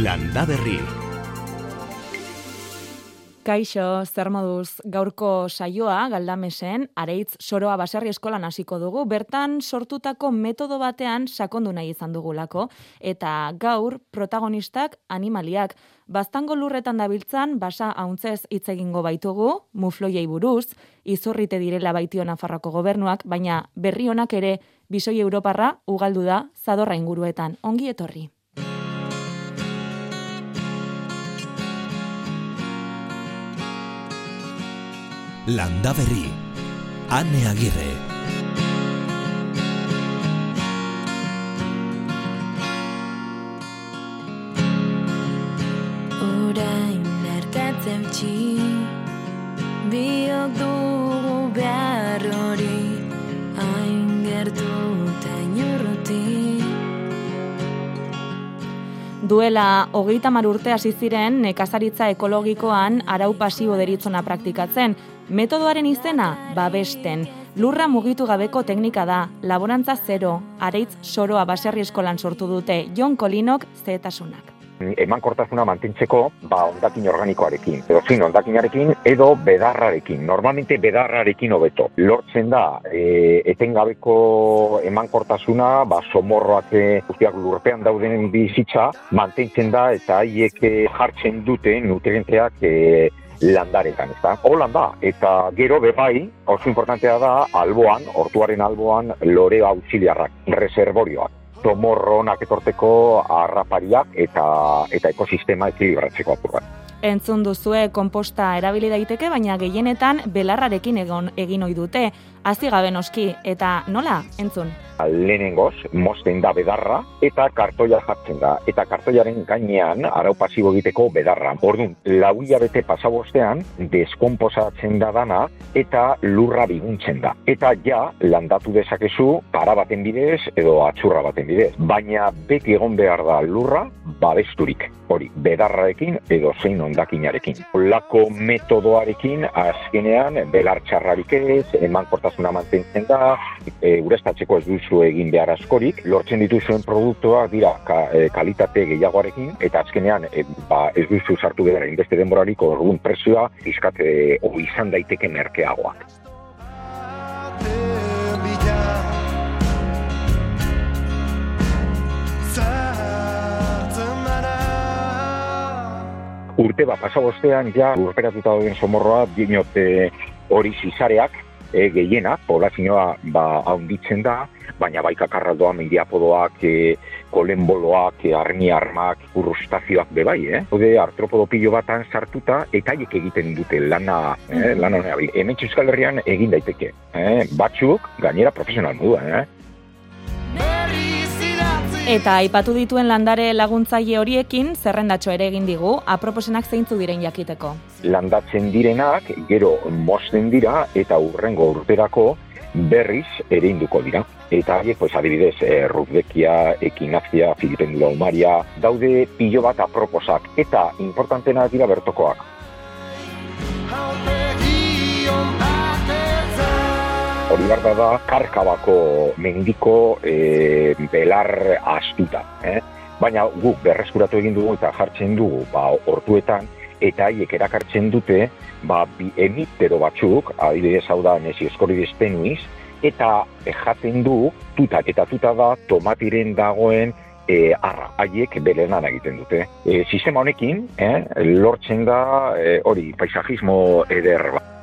Landa Berri. Kaixo, zer moduz, gaurko saioa galdamesen, areitz soroa baserri eskolan hasiko dugu, bertan sortutako metodo batean sakondu nahi izan dugulako, eta gaur protagonistak animaliak, baztango lurretan dabiltzan, basa hauntzez hitz egingo baitugu, mufloiei buruz, izorrite direla baitio Nafarroko gobernuak, baina berri honak ere, bisoi Europarra, ugaldu da, zadorra inguruetan, ongi etorri. Landa Berri. Ane Agirre. Orain erkatzen txi Biok dugu behar hori Hain gertu eta inurruti Duela hogeita mar urte hasi ziren nekazaritza ekologikoan arau pasibo deritzona praktikatzen. Metodoaren izena, babesten. Lurra mugitu gabeko teknika da, laborantza zero, areitz soroa baserri eskolan sortu dute, Jon Kolinok zehetasunak. emankortasuna mantentzeko ba hondakin organikoarekin edo zin hondakinarekin edo bedarrarekin. Normalmente bedarrarekin hobeto. Lortzen da e, etengabeko emankortasuna ba somorroak e, guztiak lurpean dauden bizitza mantentzen da eta haiek e, jartzen dute nutrienteak e, landaretan, ezta? Holan da, eta gero bebai, oso importantea da, alboan, hortuaren alboan, lore auxiliarrak, reservorioak tomorro onak etorteko harrapariak eta eta ekosistema ekilibratzeko apur bat. Entzun duzue konposta erabili daiteke, baina gehienetan belarrarekin egon egin ohi dute. Hazi gabe noski eta nola? Entzun. Lehenengoz, mosten da bedarra eta kartoia jartzen da. Eta kartoiaren gainean arau pasibo egiteko bedarra. Orduan, lau hilabete pasabostean, deskomposatzen da dana eta lurra biguntzen da. Eta ja, landatu dezakezu para baten bidez edo atxurra baten bidez. Baina beti egon behar da lurra babesturik. Hori, bedarrarekin edo zein ondakinarekin. Olako metodoarekin azkenean belartxarrarik ez, emankortasuna mantentzen da, e, urestatzeko ez duzu egin behar askorik, lortzen dituzuen produktuak dira ka, e, kalitate gehiagoarekin, eta azkenean e, ba, ez duzu sartu behar inbeste denborarik orduan presioa izkat e, o izan daiteke merkeagoak. Urte bat pasabostean ja urperatuta dauden somorroa dinote hori zizareak e, gehiena, poblazioa ba, haunditzen da, baina baika karraldoa mediapodoak, e, kolenboloak, e, arni armak, urrustazioak bebai, eh? Hode artropodo pilo batan sartuta, eta haiek egiten dute lana, eh? lana honeabi. Hemen Euskal Herrian egin daiteke, eh? batzuk gainera profesional moduan, eh? Eta aipatu dituen landare laguntzaile horiekin zerrendatxo ere egin digu, aproposenak zeintzu diren jakiteko. landatzen direnak, gero mosten dira eta urrengo urterako berriz ere induko dira. Eta haiek, pues, adibidez, e, rudbekia, ekinazia, filipendula umaria, daude pilo bat aproposak eta importantena dira bertokoak. Hori behar da karkabako mendiko e, belar astuta. Eh? Baina guk berreskuratu egin dugu eta jartzen dugu ba, hortuetan, eta haiek erakartzen dute ba, bi emitero batzuk, adibidez hau da nesioskoribes tenuiz, eta jaten du tutak, eta tuta da tomatiren dagoen e, arra, haiek bere lan egiten dute. E, sistema honekin, eh, lortzen da e, hori paisajismo eder bat.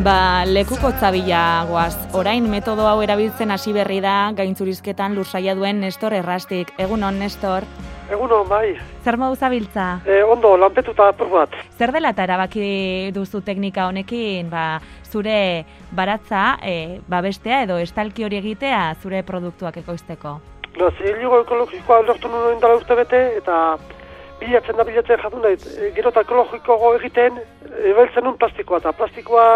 Ba, lekuko zabila guaz. Orain metodo hau erabiltzen hasi berri da gaintzurizketan lursaia duen Nestor Errastik. Egunon, Nestor. Egunon, bai. Zer modu zabiltza? E, ondo, lanpetuta apur bat. Zer dela eta erabaki duzu teknika honekin, ba, zure baratza, e, babestea edo estalki hori egitea zure produktuak ekoizteko? Ba, ziligo ekologikoa lortu nuen dara urte bete, eta bilatzen da bilatzen jatun nahi. E, gero eta ekologiko egiten, ebeltzen nun plastikoa, eta plastikoa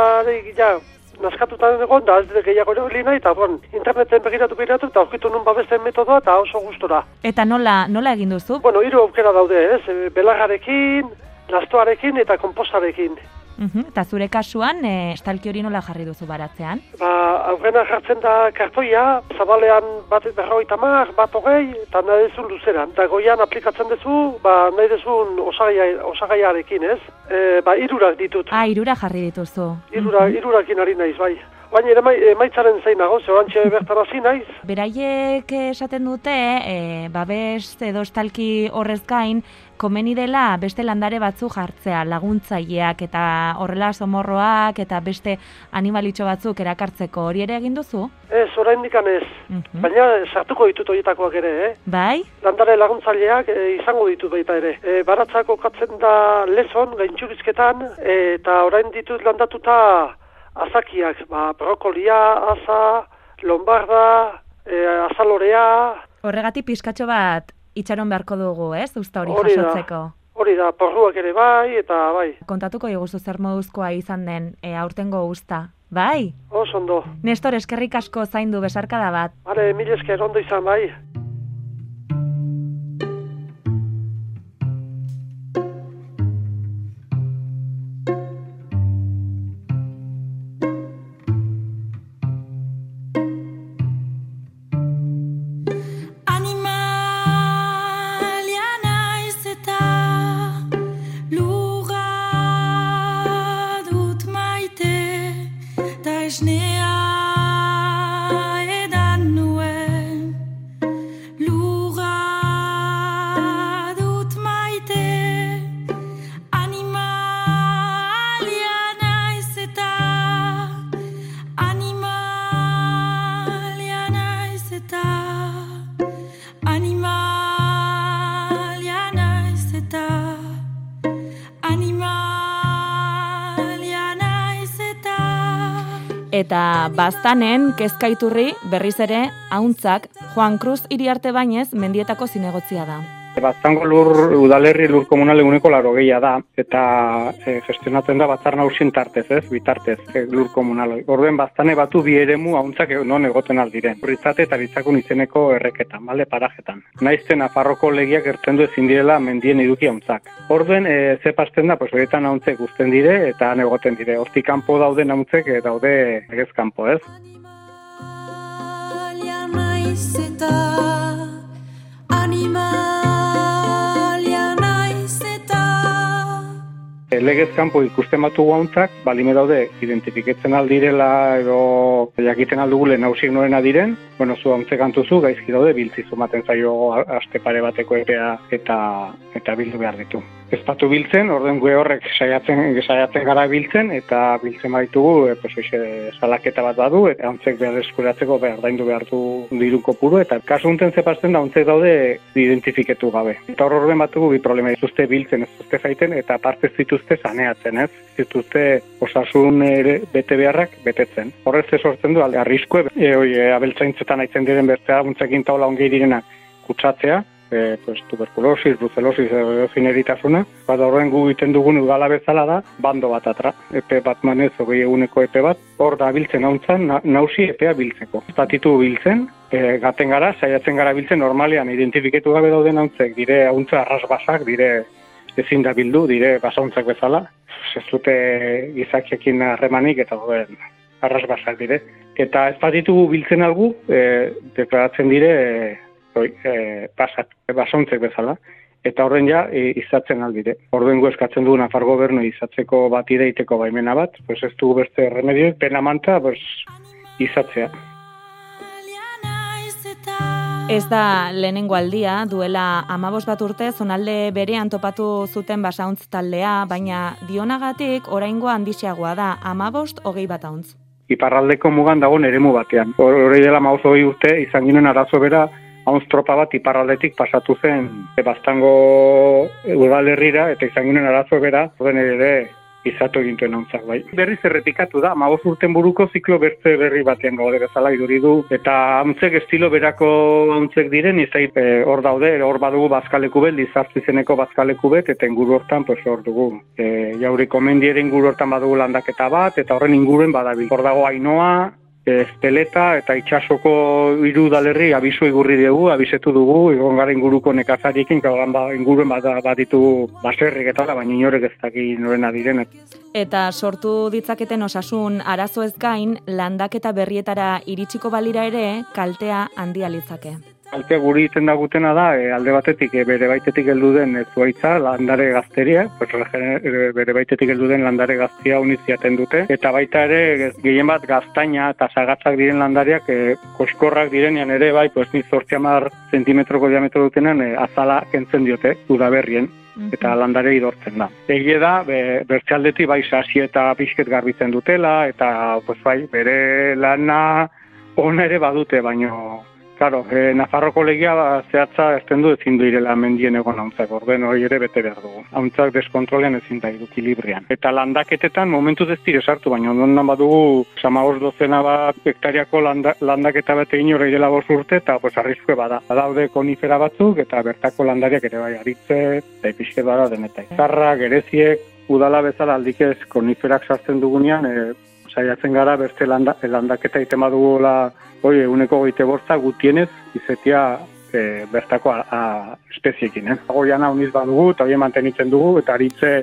ja, naskatuta egon, da ez gehiago erabili nahi, eta bon, interneten begiratu begiratu, eta aurkitu nun babesten metodoa, eta oso gustora. Eta nola, nola egin duzu? Bueno, hiru aukera daude, ez? E, Belarrarekin, lastoarekin eta kompostarekin. Mhm, Eta zure kasuan, e, estalki hori nola jarri duzu baratzean? Ba, aurrena jartzen da kartoia, zabalean bat berroita mar, bat hogei, eta nahi dezun luzeran. Eta goian aplikatzen dezu, ba, nahi dezun osagaia, osagaiarekin, ez? E, ba, irurak ditut. Ah, irura jarri dituzu. Irura, irurakin ari naiz, bai. Baina emaitzaren zein nago, zebantxe bertan hasi naiz. Beraiek esaten dute, e, babes edo estalki horrez gain, komeni dela beste landare batzu jartzea, laguntzaileak eta horrela somorroak eta beste animalitxo batzuk erakartzeko hori ere egin duzu? Ez, oraindik ez. Mhm. Baina sartuko ditut horietakoak ere, eh? Bai? Landare laguntzaileak e, izango ditut baita ere. E, baratzako katzen da lezon, gaintxurizketan, e, eta orain ditut landatuta azakiak, ba, brokolia, asa, lombarda, e, azalorea, Horregatik pizkatxo bat itxaron beharko dugu, ez? Usta hori Hori da. jasotzeko. hori da, porruak ere bai, eta bai, Kontatuko diguzu zer moduzkoa izan den e, aurtengo usta. Bai? oso ondo. Nestor, eskerrik asko zaindu besarkada bat. Hale, mil esker ondo izan bai. Eta baztanen, kezkaiturri, berriz ere, hauntzak, Juan Cruz iriarte bainez, mendietako zinegotzia da. Baztango lur udalerri lur komunal eguneko laro gehia da, eta e, gestionatzen da batzar nausien tartez, ez, bitartez, e, lur komunal. Orduen baztane batu bi eremu hauntzak e- non egoten aldiren. Horritzate eta ritzakun izeneko erreketan, bale, parajetan. Naizten afarroko legiak ertzen du ezin direla mendien eduki hauntzak. Orduen, e, ze pasten da, pues horietan hauntzek guzten dire eta han egoten dire. Hortik kanpo dauden hauntzek e, daude egez kanpo, ez? Animalia legez kanpo ikusten batu hauntzak, balime daude, identifiketzen aldirela edo jakiten aldugule nausik norena diren, bueno, zu hauntzek antuzu, gaizki daude, biltzizu maten zaio aste pare bateko epea eta eta bildu behar ditu. Ez batu biltzen, orden gue horrek saiatzen, saiatzen gara biltzen, eta biltzen baitugu, e, pues, hoxe, salaketa bat badu, eta hauntzek behar eskuratzeko behar daindu behar du diru kopuru, eta kasu unten zepazten da hauntzek daude identifiketu gabe. Eta hor horren batugu bi problema dituzte biltzen, ez duzte jaiten, eta parte ez dituzte saneatzen, ez? Dituzte osasun ere bete beharrak betetzen. Horrez ez sortzen du, arriskue, e, oi, e, abeltzaintzetan aitzen diren bertzea, muntzekin taula ongei direnak kutsatzea, e, pues, tuberkulosis, brucelosis, edo fineritasuna. Bat horren gu egiten dugun udala bezala da, bando bat atra. Epe bat manez, hogei eguneko epe bat, hor da biltzen hauntzan, na, nausi epea biltzeko. Batitu biltzen, e, gaten gara, saiatzen gara biltzen normalean identifikatu gabe dauden hauntzek, dire hauntza arrasbasak, dire ezin da bildu, dire basauntzak bezala. Ez dute gizakiekin harremanik eta dauden arrasbasak dire. Eta ez baditugu biltzen algu, e, deklaratzen dire e, e, basak, basauntzek bezala. Eta horren ja, e, izatzen aldire. Orduen gu eskatzen dugu Nafar gobernu izatzeko bat ideiteko baimena bat, pues ez dugu beste remedio, pena manta, pues, izatzea. Ez da lehenengo aldia, duela amabos bat urte zonalde berean topatu zuten basauntz taldea, baina dionagatik oraingoa handixeagoa da, amabost hogei bat auntz. iparraldeko mugan dagoen eremu batean. Hor- Hori dela mauz hori urte, izan ginen arazo bera, hauntz tropa bat iparraldetik pasatu zen e, baztango udalerrira, eta izan ginen arazo bera, horren ere izatu egintuen hauntzak bai. Berriz errepikatu da, mauz urten buruko ziklo bertze berri batean gaude bezala iduri du, eta hauntzek estilo berako hauntzek diren, izai e, hor daude, hor badugu bazkaleku bet, lizartzi zeneko bazkaleku bet, eta inguru hortan, pues hor dugu. E, jauriko mendiere inguru hortan badugu landaketa bat, eta horren inguruen badabil. Hor dago ainoa, Esteleta eta itxasoko hiru udalerri abisu igurri dugu, abisetu dugu, egon gara inguruko nekazariekin, kaugan ba, inguruen bat, baditu baserrik eta baina inorek ez daki norena diren. Eta sortu ditzaketen osasun arazo ez gain, landaketa berrietara iritsiko balira ere, kaltea handia litzake. Kalte guri iten dagutena da, e, alde batetik e, bere baitetik heldu den e, zuaitza, landare gazteria, pues, e, bere baitetik heldu den landare gaztia uniziaten dute, eta baita ere gehien bat gaztaina eta sagatzak diren landariak e, koskorrak direnean ere bai, pues ni zortzi hamar zentimetroko diametro dutenan e, azala kentzen diote, udaberrien eta landare idortzen da. Egie da, be, bertxaldetik bai sasi eta pixket garbitzen dutela, eta pues, bai, bere lana ona ere badute, baino Claro, e, Nafarroko legia ba, zehatza ezten du ezin du irela mendien egon hauntzak, orden hori ere bete behar dugu. Hauntzak deskontrolean ezin da idu, ekilibrian. Eta landaketetan momentuz ez dire sartu, baina ondonan badugu samagoz dozena bat hektariako landa, landaketa bete inora irela bost urte, eta pues, arriskue bada. Badaude konifera batzuk, eta bertako landariak ere bai aritze, eta ipizke bada denetai. Zarra, gereziek, udala bezala aldik ez koniferak sartzen dugunean, e, saiatzen gara beste landa, landaketa iten badugula hoi eguneko goite bortza gutienez izetia e, bertako a, a espeziekin. Eh? Goiana uniz badugu eta hori mantenitzen dugu eta aritze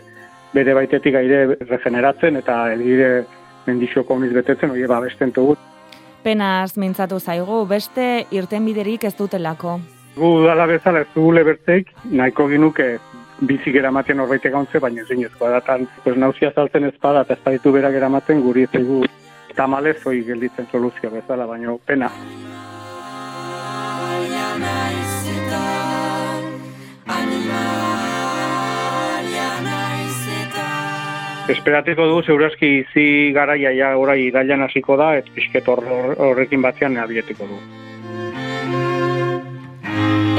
bere baitetik aire regeneratzen eta egire mendixoko uniz betetzen hori babesten dugu. Penaz mintzatu zaigu, beste irtenbiderik ez dutelako. Gu udala bezala ez dugu lebertzeik, nahiko ginuke bizik eramaten horbaitek gauntze, baina ezin ezkoa datan, pues nauzia saltzen ez bada eta ez baditu berak eramaten guri ez zaigu tamalez hoi gelditzen soluzio bezala, baina pena. Esperatiko dugu segurazki izi garaia ja orai irailan hasiko da, ez pixket hor- hor- horrekin batzean abietiko du.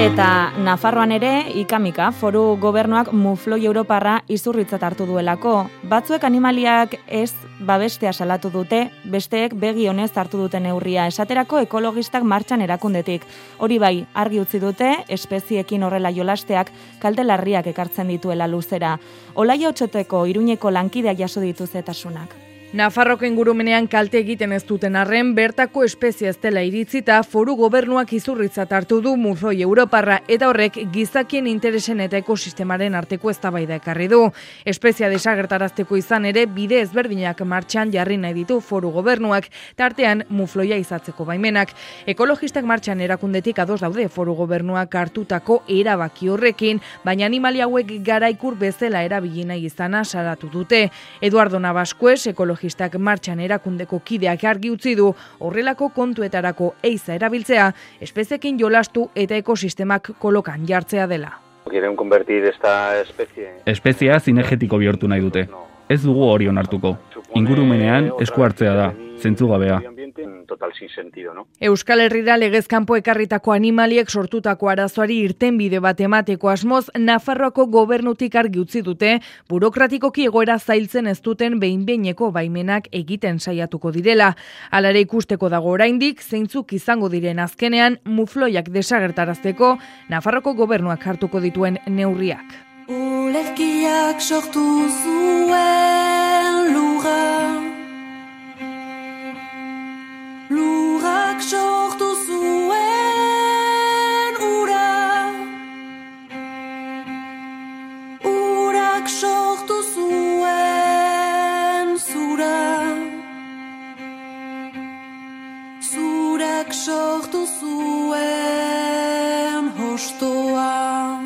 Eta Nafarroan ere, ikamika, foru gobernuak mufloi Europarra izurritzat hartu duelako. Batzuek animaliak ez babestea salatu dute, besteek begi honez hartu dute neurria. Esaterako ekologistak martxan erakundetik. Hori bai, argi utzi dute, espeziekin horrela jolasteak kalte larriak ekartzen dituela luzera. Olaia otxoteko iruñeko lankideak jaso ditu zetasunak. Nafarroko ingurumenean kalte egiten ez duten arren, bertako espezia ez dela iritzita foru gobernuak izurritzat hartu du mufloi Europarra eta horrek gizakien interesen eta ekosistemaren arteko eztabaida ekarri du. Espezia desagertarazteko izan ere bide ezberdinak martxan jarri nahi ditu foru gobernuak, tartean mufloia izatzeko baimenak. Ekologistak martxan erakundetik ados daude foru gobernuak hartutako erabaki horrekin, baina animali hauek garaikur bezala erabili nahi izana saratu dute. Eduardo Navaskues, ekologistak martxan erakundeko kideak argi utzi du horrelako kontuetarako eiza erabiltzea, espezekin jolastu eta ekosistemak kolokan jartzea dela. Quieren convertir esta especie Espezia zinegetiko bihurtu nahi dute. Ez dugu hori onartuko. Ingurumenean esku hartzea da, zentzugabea. En total sin sentido, ¿no? Euskal Herrira legezkanpo ekarritako animaliek sortutako arazoari irtenbide bat emateko asmoz, Nafarroako gobernutik argi utzi dute, burokratikoki egoera zailtzen ez duten behin-behineko baimenak egiten saiatuko direla. Alare ikusteko dago oraindik, zeintzuk izango diren azkenean, mufloiak desagertarazteko, Nafarroko gobernuak hartuko dituen neurriak. Olerkiak sortu zuen lurra Sortu zuen ura. Urak sortu zuen zura. Zurak sortu zuen hostoa.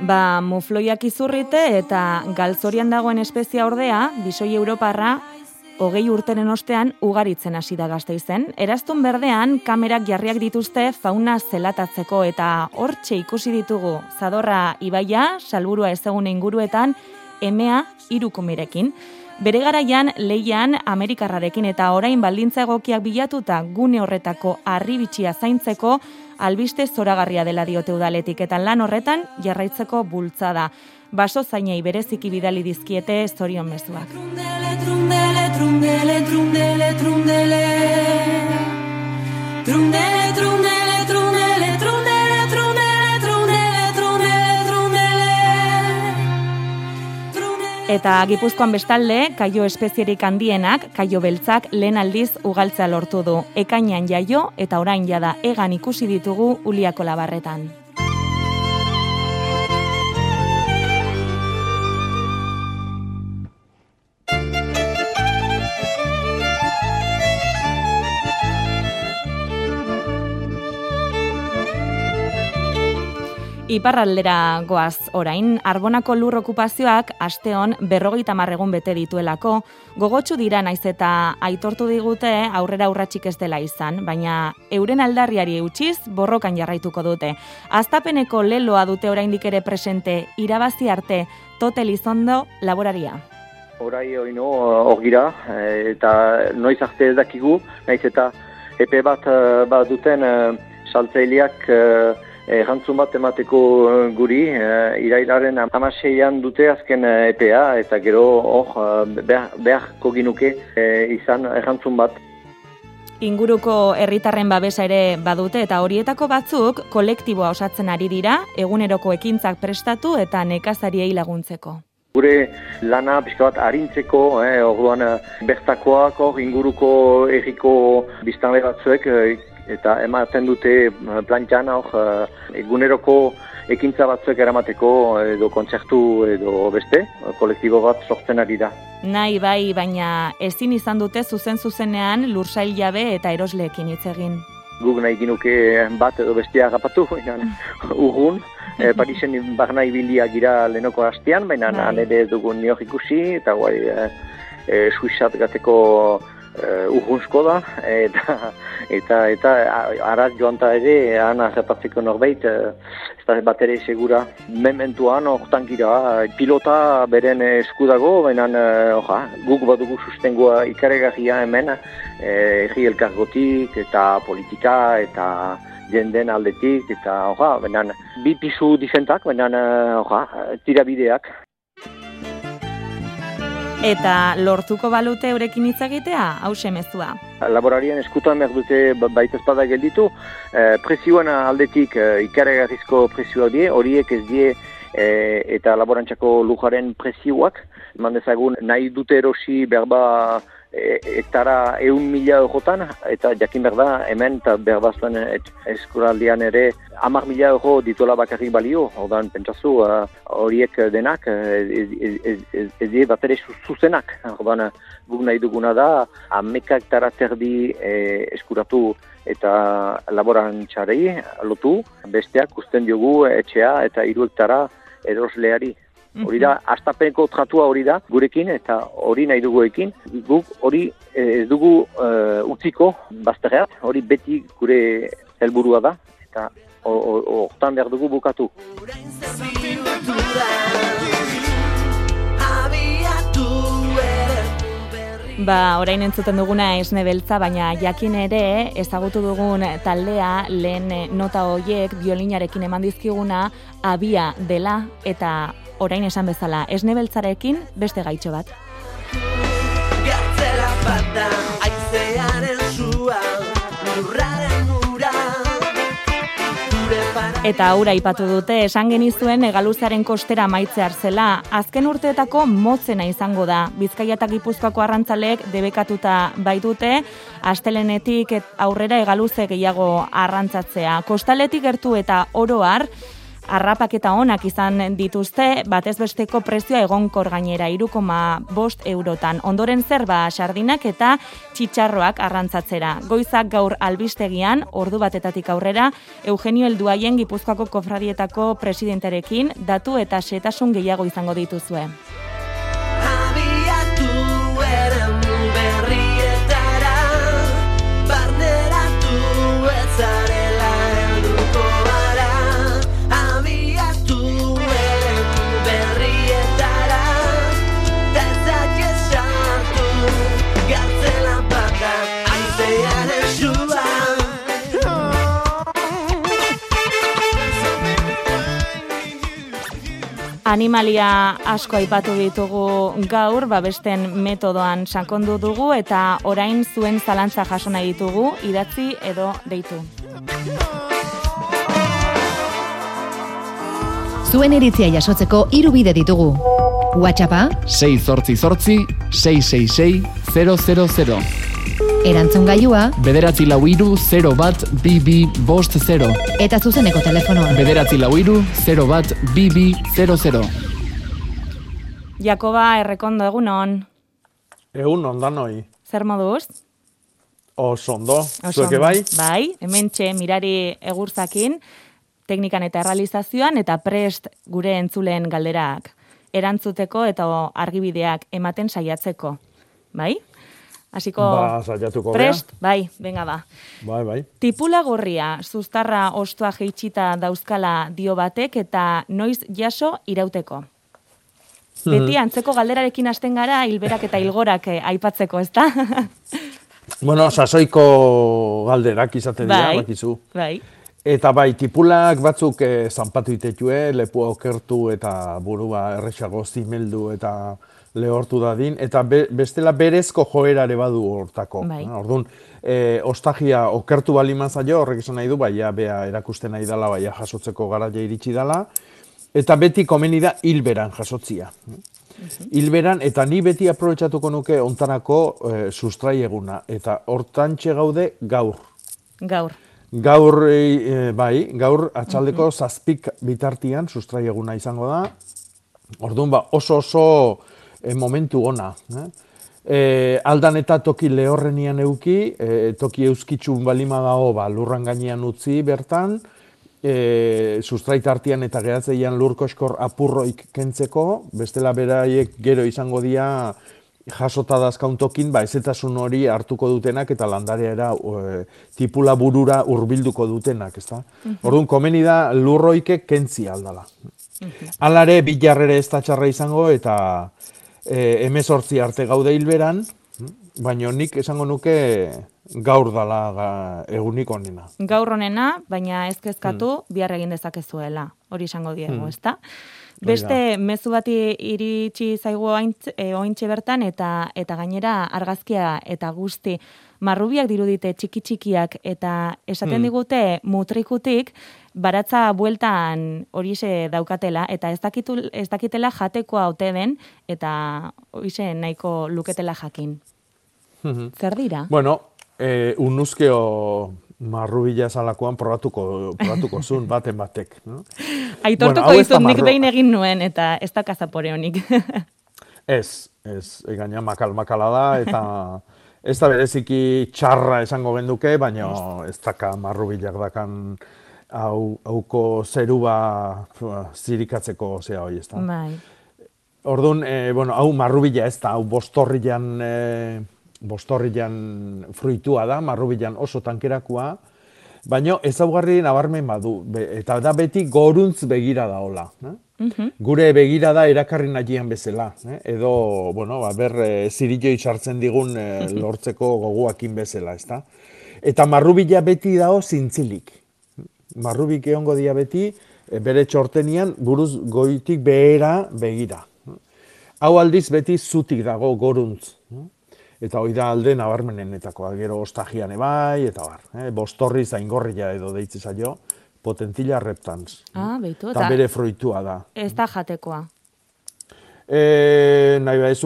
Ba, mufloiak izurrite eta galzorian dagoen espezia ordea, bisoi Europarra, hogei urteren ostean ugaritzen hasi da gazteizen. Eraztun berdean, kamerak jarriak dituzte fauna zelatatzeko eta hortxe ikusi ditugu zadorra ibaia, salburua ezagune inguruetan, emea irukumirekin. Bere garaian, leian Amerikarrarekin eta orain baldintza egokiak bilatuta gune horretako arribitxia zaintzeko albiste zoragarria dela diote udaletik eta lan horretan jarraitzeko bultzada. Baso zainei bereziki bidali dizkiete zorion mezuak. Trundele, trundele, trundele, trundele, trundele. Trundele, trundele, trundele, trundele, trundele, trundele, trundele, trundele. Eta Gipuzkoan bestalde, kaio espezierik handienak, kaio beltzak lehen aldiz ugaltzea lortu du. Ekainan jaio eta orain jada egan ikusi ditugu uliako labarretan. Iparraldera goaz orain, Arbonako lur okupazioak asteon berrogeita marregun bete dituelako, gogotsu dira naiz eta aitortu digute aurrera urratxik ez dela izan, baina euren aldarriari eutxiz borrokan jarraituko dute. Aztapeneko leloa dute oraindik ere presente irabazi arte totel izondo laboraria. Horai oino hor gira, eh, eta noiz arte ez dakigu, naiz eta epe bat eh, bat saltzaileak Errantzun bat emateko eh, guri, e, irailaren amaseian dute azken EPA, eta gero hor beharko ginuke izan errantzun bat. Inguruko herritarren babesa ere badute eta horietako batzuk kolektiboa osatzen ari dira, eguneroko ekintzak prestatu eta nekazariei laguntzeko. Gure lana pixka bat harintzeko, eh, orduan bertakoak, inguruko erriko biztanle batzuek eta ematen dute eh, plantxan hor uh, eguneroko ekintza batzuek eramateko edo kontzertu edo beste, kolektibo bat sortzen ari da. Nahi bai, baina ezin izan dute zuzen zuzenean lursail jabe eta erosleekin hitz egin. Guk nahi ginuke bat edo bestia agapatu, urgun, e, Parisen barna ibilia gira lehenoko hastean, baina bai. ere dugun niok ikusi, eta guai, e, e, suizat gateko uh, urgunsko da, eta eta eta araz joan ere, han arrepatzeko norbait, uh, ez da bat ere segura. Mementuan, hortan gira, pilota beren eskudago, baina uh, guk badugu sustengoa ikaregarria hemen, erri elkargotik, eta politika, eta jenden aldetik, eta oha, baina bi pisu difentak, baina oha, tirabideak. Eta lortuko balute eurekin hitz egitea, hau semezua. Laborarien eskutan behar dute ba, baita espada gelditu, e, presioan aldetik e, ikaregarrizko presioak die, horiek ez die e, eta laborantzako lujaren presioak, eman dezagun nahi dute erosi berba E, hektara eun mila eurotan, eta jakin behar da, hemen eta behar bazuen eskuraldian ere, amak mila euro dituela bakarrik balio, ordan pentsazu, uh, horiek denak, ez, ez, ez, ez bat ere zuzenak, ordan guk nahi duguna da, ameka hektara terdi e, eskuratu eta laboran txarei lotu, besteak usten diogu etxea eta hiru hektara erosleari. Hori da, astapeneko tratua hori da, gurekin, eta hori nahi dugu ekin. Guk hori eh, ez dugu uh, utziko bazterreat, hori beti gure helburua da, eta hortan behar dugu bukatu. Ba, orain entzuten duguna esne beltza, baina jakin ere ezagutu dugun taldea lehen nota hoiek biolinarekin eman dizkiguna abia dela eta orain esan bezala, esnebeltzarekin beste gaitxo bat. Eta aura ipatu dute, esan genizuen egaluzaren kostera maitze zela. Azken urteetako motzena izango da. Bizkaia eta Gipuzkoako arrantzaleek debekatuta baitute, astelenetik aurrera egaluze gehiago arrantzatzea. Kostaletik gertu eta oroar, Arrapak eta onak izan dituzte, batez besteko prezioa egonkor gainera, irukoma bost eurotan. Ondoren zer ba, sardinak eta txitsarroak arrantzatzera. Goizak gaur albistegian, ordu batetatik aurrera, Eugenio Elduaien Gipuzkoako kofradietako presidenterekin, datu eta setasun gehiago izango dituzue. Animalia asko aipatu ditugu gaur, babesten metodoan sakondu dugu eta orain zuen zalantza jaso nahi ditugu, idatzi edo deitu. Zuen iritzia jasotzeko hiru bide ditugu. WhatsAppa 6 zortzi zortzi 666 000. Erantzun gaiua Bederatzi lau iru 0 bat BB bost 0 Eta zuzeneko telefonoa Bederatzi lau iru 0 bat BB 00 Jakoba errekondo egun on Egun on danoi Zer moduz? Osondo, zueke bai? Bai, hemen txe mirari egurzakin teknikan eta errealizazioan eta prest gure entzuleen galderak erantzuteko eta argibideak ematen saiatzeko. Bai? Hasiko Ba, saiatuko prest, bai, venga ba. Bai, bai. Tipula gorria, zuztarra ostua jeitxita dauzkala dio batek eta noiz jaso irauteko. Beti antzeko galderarekin hasten gara hilberak eta hilgorak eh, aipatzeko, ezta? Bueno, sasoiko galderak izaten dira, bai, bakizu. bai. Eta bai, tipulak batzuk eh, zanpatu itetue, lepua okertu eta burua erresago zimeldu eta lehortu dadin, eta be, bestela berezko joerare badu hortako. Bai. Orduan, eh, ostagia okertu bali mazaio, horrek esan nahi du, baia bea erakusten nahi dela, baia jasotzeko garaia iritsi dela, eta beti komeni da hilberan jasotzia. Hilberan, eta ni beti aprobetsatuko nuke ontanako eh, sustrai eta hortantxe gaude gaur. Gaur. Gaur, e, bai, gaur atxaldeko zazpik bitartian sustrai izango da. Orduan, ba, oso oso e, momentu ona. Eh? E, aldan eta toki lehorrenian euki, e, toki euskitxun balima dago, ba, lurran gainean utzi bertan, e, sustrait artian eta geratzeian lurkoskor apurroik kentzeko, bestela beraiek gero izango dira jasota dazkaun tokin, ba, ezetasun hori hartuko dutenak eta landareara e, tipula burura hurbilduko dutenak, ezta? Orduan, komeni da lurroike kentzi aldala. Alare, bilarrere ez da txarra izango eta e, emezortzi arte gaude hilberan, baina nik esango nuke gaur dala ga, egunik onena. Gaur honena, baina ez kezkatu, bihar egin dezakezuela. Hori esango diegu, Hmm. ezta? Beste mezu bati iritsi zaigu ointz, e, ointxe bertan eta eta gainera argazkia eta guzti marrubiak dirudite txiki txikiak eta esaten Hmm. digute mutrikutik baratza bueltan horixe daukatela eta ez dakitu ez dakitela jatekoa ote den eta horixe nahiko luketela jakin. Zer dira? Bueno, e, unuzkeo marrubila zalakoan probatuko, probatuko zuen baten batek. No? Aitortuko da dizut nik behin egin nuen eta ez da kazapore honik. Ez, ez, gaina makal-makala da, eta ez da bereziki txarra esango genduke, baina ez daka marrubilak dakan hau, hauko zeruba pua, zirikatzeko zea hori, ez da. bai. Orduan, e, bueno, hau marrubila ez da, hau bostorrilan, e, bostorrilan fruitua da, marrubilan oso tankerakoa, baina ezaugarri nabarmen badu, be, eta da beti goruntz begira da hola. Eh? Gure begira da erakarri nahian bezala, eh? edo, bueno, ba, ber, e, zirilloi sartzen digun e, lortzeko goguakin bezala, ezta? Eta marrubila beti dago zintzilik. Marrubik egongo dia beti, e, bere txortenian, buruz goitik behera begira. Hau aldiz beti zutik dago goruntz. Eta hoi da alde nabarmenenetakoa, gero ostagian ebai, eta bar. Eh? Bostorri zaingorria edo deitze zaio, potentilla reptans. Ah, beitu, Eta eta bere fruitua da. ez da jatekoa. E, nahi ba ez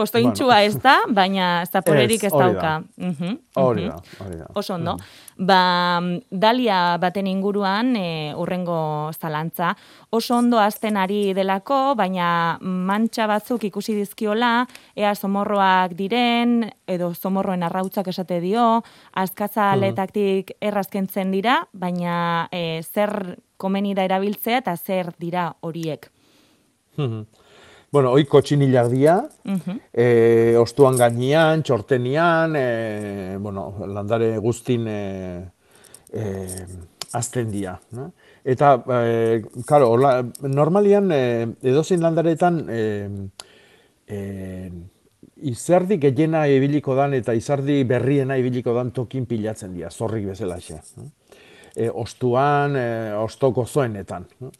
Postointxua ez da, baina ez Ez, hori dauka. da. Mhm, Hori da, hori da. Oso ondo. Ba, dalia baten inguruan, e, urrengo zalantza, oso ondo azten ari delako, baina mantxa batzuk ikusi dizkiola, ea somorroak diren, edo somorroen arrautzak esate dio, azkazaletaktik errazkentzen dira, baina e, zer komeni da erabiltzea eta zer dira horiek. Bueno, hoi kotxinilak dira, Mhm. e, ostuan gainean, txortenian, e, bueno, landare guztin e, e, azten dira. No? Eta, e, karo, hola, normalian e, edozein landaretan e, e, izerdi gehiena ibiliko dan eta izardi berriena ibiliko dan tokin pilatzen dira, zorrik bezalaxe. no? E, ostuan, e, osto gozoenetan. no?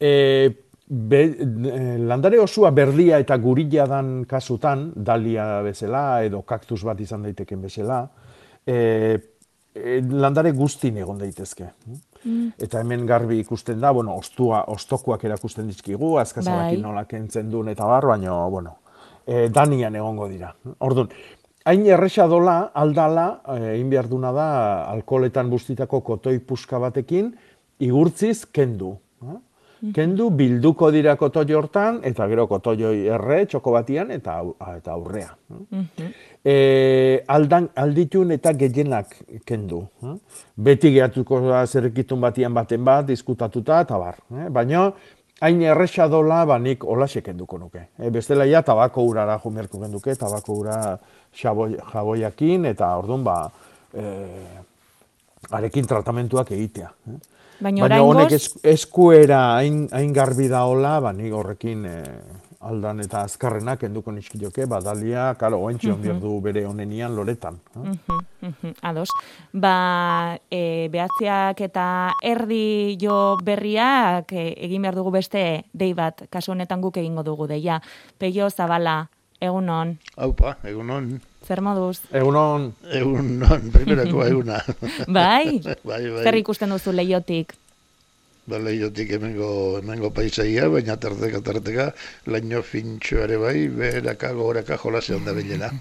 E, be, e, landare osua berdia eta gurila dan kasutan, dalia bezala edo kaktus bat izan daiteken bezala, e, e, landare guztin egon daitezke. Eta hemen garbi ikusten da, bueno, ostua, ostokuak erakusten dizkigu, azkazabakin Bai. nola kentzen duen eta bar, baina, bueno, e, danian egongo dira. Orduan, hain erresa dola, aldala, egin behar duna da, alkoholetan bustitako kotoi puska batekin, igurtziz kendu. Eh? Kendu bilduko dira kotoi hortan, eta gero kotoi erre, txoko batian, eta, eta aurrea. Mhm. e, aldan, alditun eta gehienak kendu. Beti gehatuko da zerrikitun batian baten bat, diskutatuta, eta bar. Eh? Baina, hain erresa dola, ba, nik olaxe kenduko nuke. E, bestela ja, tabako urara jumerko kenduke, tabako ura xaboi, jaboiakin, eta orduan, ba, e, arekin tratamentuak egitea. Baina, Baina honek oraingoz, es, eskuera hain, hain garbi da hola, ba, nik horrekin e, aldan eta azkarrenak enduko nizkioke, badalia, karo, oentxe Mhm. mm du bere onenian loretan. eh? Mhm, mhm, ados. Ba, e, behatziak eta erdi jo berriak e, egin behar dugu beste dei bat, kasu honetan guk egingo dugu deia. Peio Zabala, egunon, Aupa, egunon. Zer moduz? Egunon. Egunon, primerako eguna. Bai? bai, bai. Zer ikusten duzu leiotik? Ba, lehiotik hemengo, hemengo paisaia, baina tarteka, tarteka, laino fintxo ere bai, beraka, goraka, jolase onda bilela.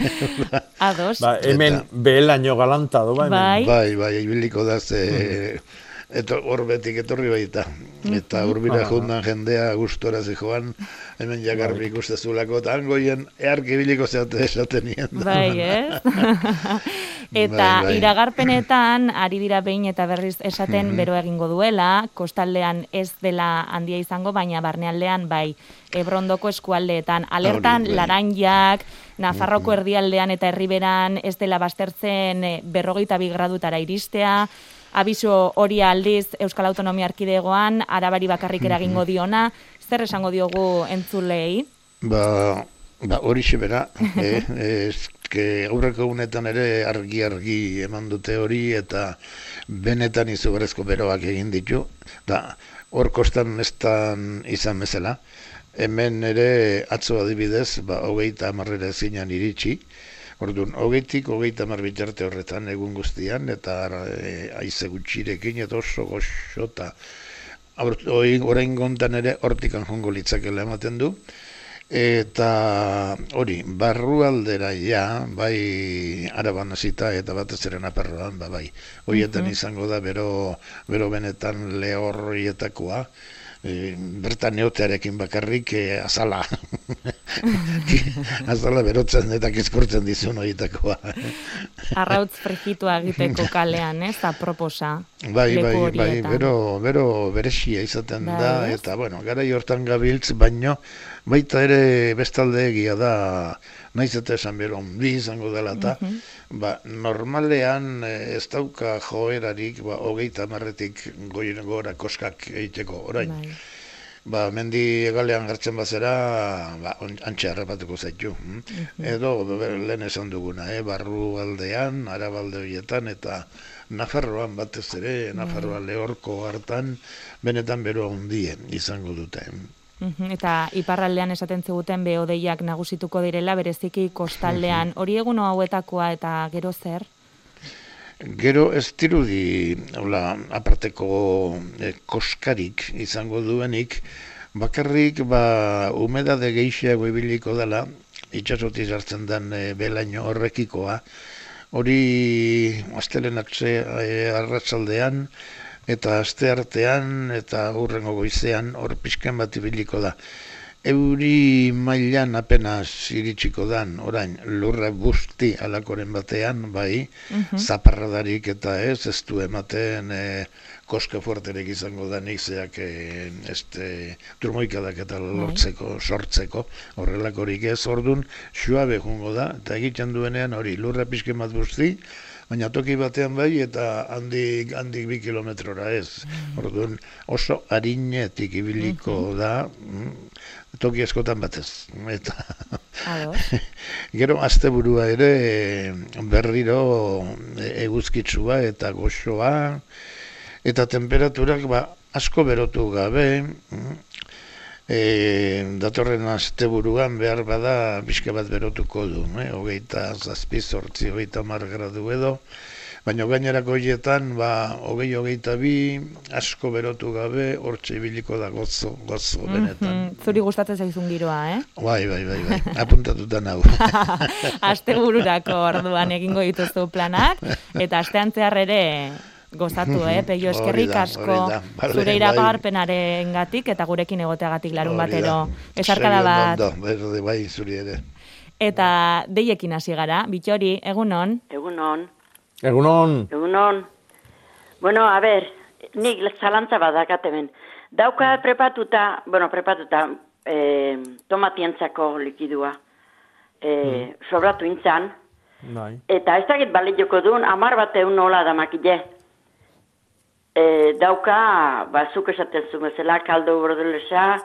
Ados. Ba, hemen behelaino galanta do, ba, hemen. Bai. Bai, bai, ibiliko da ze... Eta hor betik etorri baita. Eta urbira Ah. jundan jendea gustora joan, hemen jakarbi ikustezulako, eta hangoien earki ibiliko zeate esaten nien. Bai, ez? eta Bai, bai. iragarpenetan, ari dira behin eta berriz esaten Mhm. bero egingo duela, kostaldean ez dela handia izango, baina barnealdean bai, ebrondoko eskualdeetan. Alertan, bai. laranjak, Nafarroko erdialdean eta herriberan ez dela baztertzen eh, berrogeita bi gradutara iristea, abiso hori aldiz Euskal Autonomia Arkidegoan, arabari bakarrik eragingo diona, zer esango diogu entzulei? Ba, ba hori bera, eh, eske aurreko unetan ere argi-argi eman dute hori eta benetan izugarrezko beroak egin ditu, da hor kostan estan izan bezala, hemen ere atzo adibidez, ba, hogeita amarrera ezinan iritsi, Orduan, hogeitik, hogeita hamar bitarte horretan egun guztian, eta e, aize gutxirekin, eta oso goxo, eta aur- oi- orain gontan ere hortikan jongo litzakela ematen du. Eta hori, barrualdera ja, bai araban hasita eta batez ere naparroan, ba bai. Horietan Mhm. izango da bero, bero benetan lehorrietakoa. E, bertan neotearekin bakarrik e, azala. azala berotzen eta kezkortzen dizun horietakoa. Arrautz frigitua egiteko kalean, ez? Aproposa. Bai, bai, bai, bero, bero beresia izaten Bai, da, eta, bueno, gara hortan gabiltz, baino, baita ere bestalde egia da, naiz eta esan bero, bi izango dela, eta, Mhm. ba, normalean eh, ez dauka joerarik, ba, hogeita marretik goien gora koskak egiteko, orain. Bai. Ba, mendi egalean gartzen bazera, ba, antxe harrapatuko zaitu. hm? Mhm. Edo, lehen esan duguna, eh? barru aldean, arabalde horietan, eta Nafarroan batez ere, Nafarroa lehorko hartan, benetan bero handie izango dute. Eta iparraldean esaten ziguten behodeiak nagusituko direla, bereziki kostaldean. Hori egun hauetakoa eta gero zer? Gero ez dirudi, hola, aparteko eh, koskarik izango duenik, bakarrik ba umedade gehiago ibiliko dela, itxasotik hartzen den e, belaino horrekikoa, hori astelenak ze e, arratsaldean eta aste artean eta hurrengo goizean hor pixkan bat ibiliko da. Euri mailan apenas iritsiko dan, orain, lurra busti alakoren batean, bai, Mhm. zaparradarik eta ez, ez du ematen e, koske fuerterek izango da zeak e, este, turmoikadak eta lortzeko, sortzeko, horrelakorik ez, ordun suabe jungo da, eta egiten duenean hori, lurra pixken bat busti, baina toki batean bai eta handik, handik bi kilometrora ez. Orduan oso harinetik ibiliko da, mm, toki askotan batez. Eta. Gero asteburua ere berriro eh, eguzkitsua eta goxoa eta temperaturak ba, asko berotu gabe mm, e, datorren asteburuan behar bada pixka bat berotuko du, eh? hogeita zazpi sortzi, hogeita mar gradu edo, baina gainerako hietan, ba, hogei hogeita bi, asko berotu gabe, hortxe ibiliko da gozo, gozo benetan. Mhm, Zuri gustatzen zaizun giroa, eh? Bai, bai, bai, bai, apuntatuta nau. Aste bururako orduan egingo dituzu planak, eta astean zehar ere gozatu, eh? Peio eskerrik asko. Bale, zure bai. iragarpenaren gatik eta gurekin egoteagatik larun batero. Esarkada bat. berde, bai, zuri ere. Eta deiekin hasi gara, bitxori, egunon. Egunon, Egunon, egunon. Bueno, a ber, nik zalantza badakat hemen. Dauka prepatuta, bueno, prepatuta, eh, tomatientzako likidua. Eh, sobratu intzan, bai. eta ez dakit balioko duen, amar bat egun nola da makile. E, dauka, ba, zuk esaten zu bezala, kaldo bordelesa,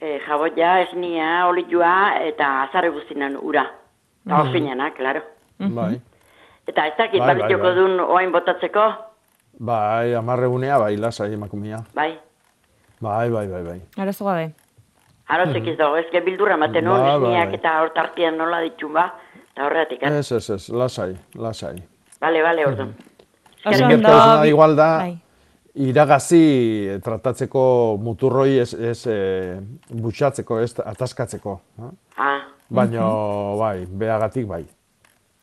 e, jaboia, esnia, olioa, eta azarre guztinan ura. Eta Mhm. ofinana, klaro. Bai. Eta ez dakit Bai, bai, bai. duen oain botatzeko, Bai, amarregunea, bai, lasai emakumea. bai. Bai, bai, bai, bai. Arazo gabe. Arozek ez dago, ezke bildurra ematen hon, Bai, bai, esniak bai. eta hortartian nola ditun ba, eta horretik, eh? Ez, ez, ez, lasai, lasai. Bale, bale, ordu. Oso ondo, igual da, bai. Iragazi eh, tratatzeko muturroi ez, ez e, butxatzeko, ez ataskatzeko. Ah, Baina, Mhm. bai, beagatik bai.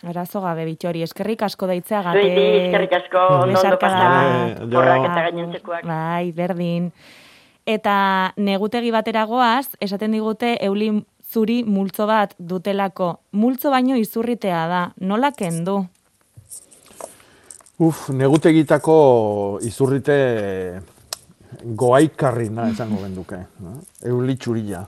Arazo gabe, bitxori, eskerrik asko Zuei, deitzeagatik. eskerrik asko, ondo, ondo pasa. Horrak eta gainentzekoak. Bai, berdin. Eta negutegi batera goaz, esaten digute euli zuri multzo bat dutelako. Multzo baino izurritea da, nola kendu? Uf, negutegitako izurrite goaikarrina esango genduke. No? Eulitxurila.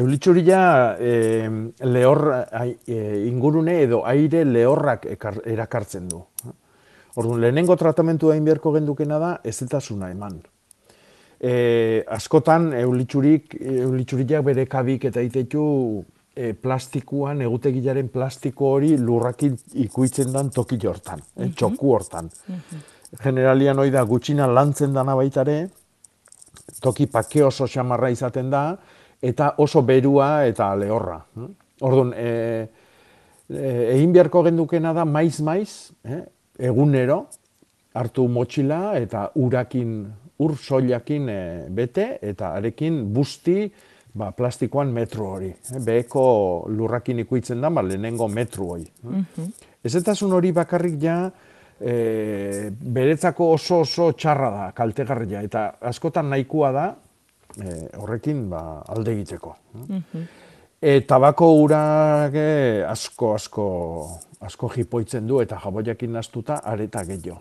Eulitxurila eh, lehor, eh, ingurune edo aire lehorrak ekar, erakartzen du. Orduan, lehenengo tratamentu egin beharko gendukena da ezetasuna eman. E, askotan eulitxurik, eulitxuriak bere kabik eta itetu e, plastikuan, egutegilaren plastiko hori lurrakin ikuitzen dan toki hortan, e, txoku hortan. Generalian hoi da gutxina lantzen dana baitare, toki pake oso xamarra izaten da, eta oso berua eta lehorra. Orduan, e, e, egin beharko gendukena da maiz-maiz, eh, egunero, hartu motxila eta urakin, ur soilakin e, bete, eta arekin busti ba, plastikoan metro hori. Eh, beheko lurrakin ikuitzen da, ba, lehenengo metro hori. Ezetasun hori bakarrik ja, e, beretzako oso oso txarra da, kaltegarria, eta askotan nahikoa da, e, horrekin ba, alde egiteko. E, tabako urak e, asko, asko, asko jipoitzen du eta jaboiakin naztuta areta gehiago.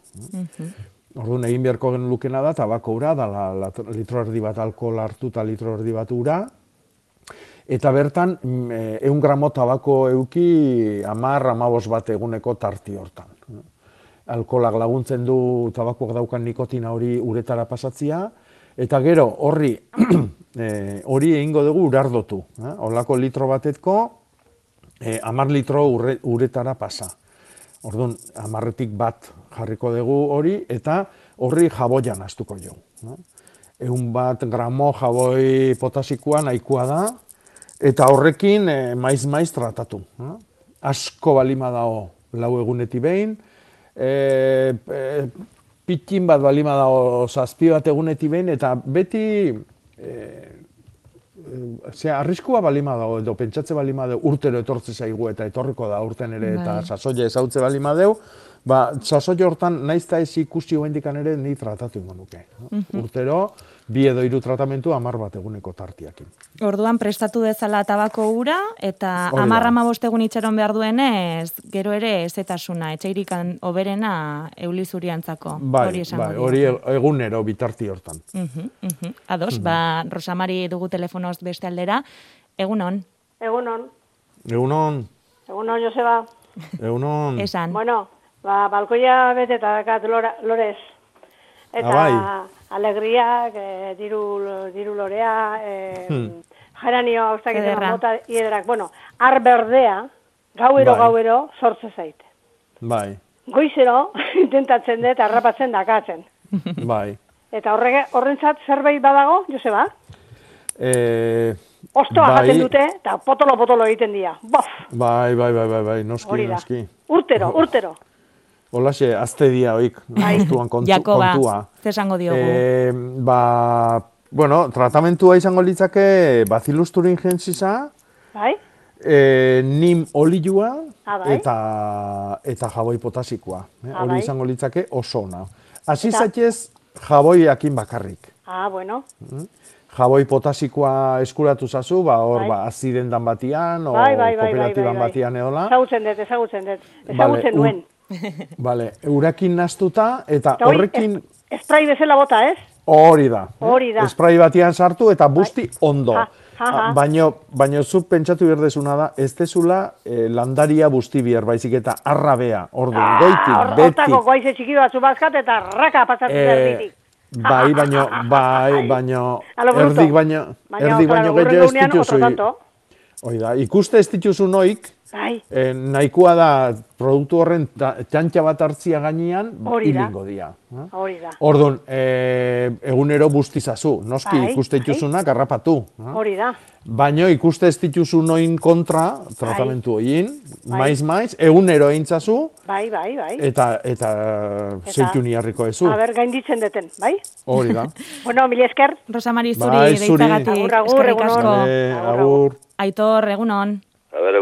Orduan egin beharko genulukena da tabako ura, da la, la, litro erdi bat alkohol hartuta litro erdi bat ura, eta bertan mm, eh, ehun gramo tabako euki amar, amabos bat eguneko tarti hortan. Alkolak laguntzen du tabakoak daukan nikotina hori uretara pasatzia, eta gero horri eh, hori egingo dugu urardotu. Eh? Olako litro batetko eh, amar litro urre, uretara pasa. Orduan, amarretik bat jarriko dugu hori, eta horri jaboian astuko jo. Egun bat gramo jaboi potasikoa nahikoa da, eta horrekin e, maiz-maiz tratatu. No? Asko balima dago lau egunetik behin, e, e, pitin bat balima dago zazpi bat egunetik behin, eta beti e, Zea, arriskua balima dago, edo pentsatze balima dago, urtero etortze zaigu eta etorriko da urten ere, eta Bai. sasoia ezautze balima deu, ba, sasoia hortan naiz eta ez ikusi hoendikan ere ni tratatu ingo nuke. no? Mhm. Urtero, bi edo hiru tratamentu amar bat eguneko tartiakin. Orduan prestatu dezala tabako ura, eta Hori da. amarra amabostegun itxaron behar duenez, gero ere ezetasuna, etxeirikan oberena eulizuriantzako. Bai, hori esango bai, hori egunero bitarti hortan. Mhm, mhm. Ados, Mhm. ba, Rosamari dugu telefonoz beste aldera. Egunon, Egunon, Egunon, egunon Joseba. egunon. esan. Bueno, ba, balkoia beteta dakat lora, lorez. Eta Ah, bai. Alegriak, e, diru, diru lorea, e, Hmm. Ederra. mota hiedrak. Bueno, ar berdea, gauero, Bai. gauero, sortze zaite. Bai, Goizero, intentatzen dut, harrapatzen dakatzen. bai. Eta horrege, horrentzat zerbait badago, Joseba? E, Ostoa bai, jaten dute, eta potolo-potolo egiten dira. Bof, Bai, bai, bai, bai, bai, noski, noski. Urtero, urtero. Holaxe, azte dia oik, naztuan kontu, Jakoba, kontua. ze esango diogu. Eh, ba, bueno, tratamentua izango litzake Bacillus thuringiensisa, Bai? e, nim olioa Ah, bai. eta, eta jaboi potasikoa. Eh? Ah, Hori bai. izango litzake oso ona. Hasi Eta- zaitez jaboiakin bakarrik. Ah, bueno. Mm? jaboi potasikoa eskuratu zazu, ba, hor, Bai. ba, azidendan batian, o Bai, bai, bai, bai, kooperatiban bai, bai. batian eola. Ezagutzen dut, ezagutzen dut. Vale, Ezagutzen u- nuen. Vale, urakin naztuta, eta hori, horrekin Esprai bezala bota, ez? hori da. Hori da. Esprai batian sartu eta busti ondo. Ha, ha, ha. Ah, Baino, baino zuk pentsatu berdezuna da, ez dezula eh, landaria busti bier, baizik eta arrabea, orduan, goitik, Hor- beti. Hortako goize txiki batzu bazkat eta raka pasatzen Eh, erditik. bai, baino, bai, baino, erdik baino, erdik baino gehiago ez hurrengo unean, dituzu. otro tanto. Hoi da, ikuste ez dituzu noik, Bai, eh, nahikoa da produktu horren ta- txantxa bat hartzia gainean, Hori da. hilingo dia. eh? hori da. Orduan, eh, egunero bustizazu, noski Bai, ikuste bai. dituzunak harrapatu. eh? Hori da. Baino ikuste ez dituzu noin kontra, tratamentu egin, Bai. maiz maiz, egunero egintzazu, Bai, bai, bai. eta, eta, zeitu niarriko ezu. A ber, gainditzen deten, bai? Hori da. Bueno, mila esker. Rosa Mari zuri Bai, zuri. deitzagatik. Agur, agur, egunon. agur. Aitor, egunon. A ver,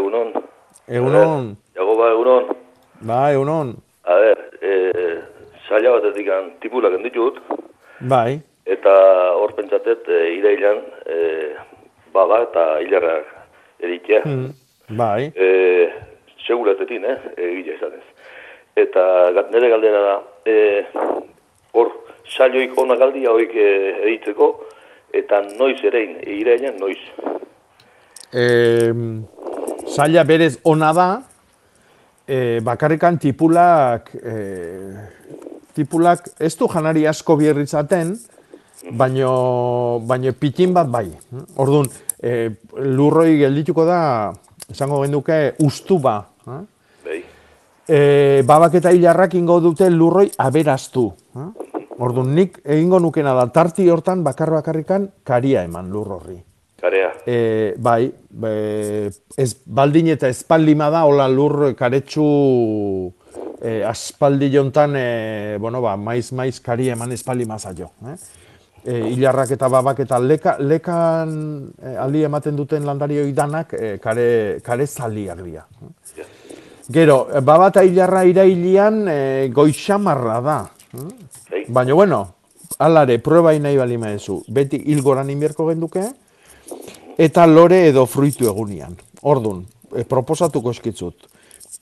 egunon. Egunon. Jagoba, egunon. Bai, egunon. A ver, eh, saila batetik tipulak ditut, Bai. eta hor pentsatet e, irailan e, baba eta hilarrak eritea. Mm. Bai. E, seguratetin, eh, egile izanez. Eta nire galdera da, e, hor, saioik onak aldia hoik e, eritzeko, eta noiz erein, irailan noiz. E, zaila berez ona da, e, bakarrikan tipulak, e, tipulak ez du janari asko bierritzaten, baino, baino pitin bat bai. Orduan, e, lurroi geldituko da, esango genduke, ustuba. Bai. E, babak eta hilarrak ingo dute lurroi aberaztu. Eh? Orduan, nik egingo nukena da, tarti hortan bakar bakarrikan karia eman lur horri. E, bai, e, ez baldin eta espaldima da, hola lur karetsu e, aspaldi jontan, e, bueno, ba, maiz, maiz kari eman espaldi mazaio. Eh? E, hilarrak eta babak eta leka, lekan e, aldi ematen duten landarioi danak e, kare, kare zaliak dira. Gero, baba eta hilarra irailian e, goixamarra da. Bai. Baina, bueno, alare, prueba nahi bali maezu. Beti hilgoran inbierko genduke, eta lore edo fruitu egunian. Ordun, e, proposatuko eskitzut.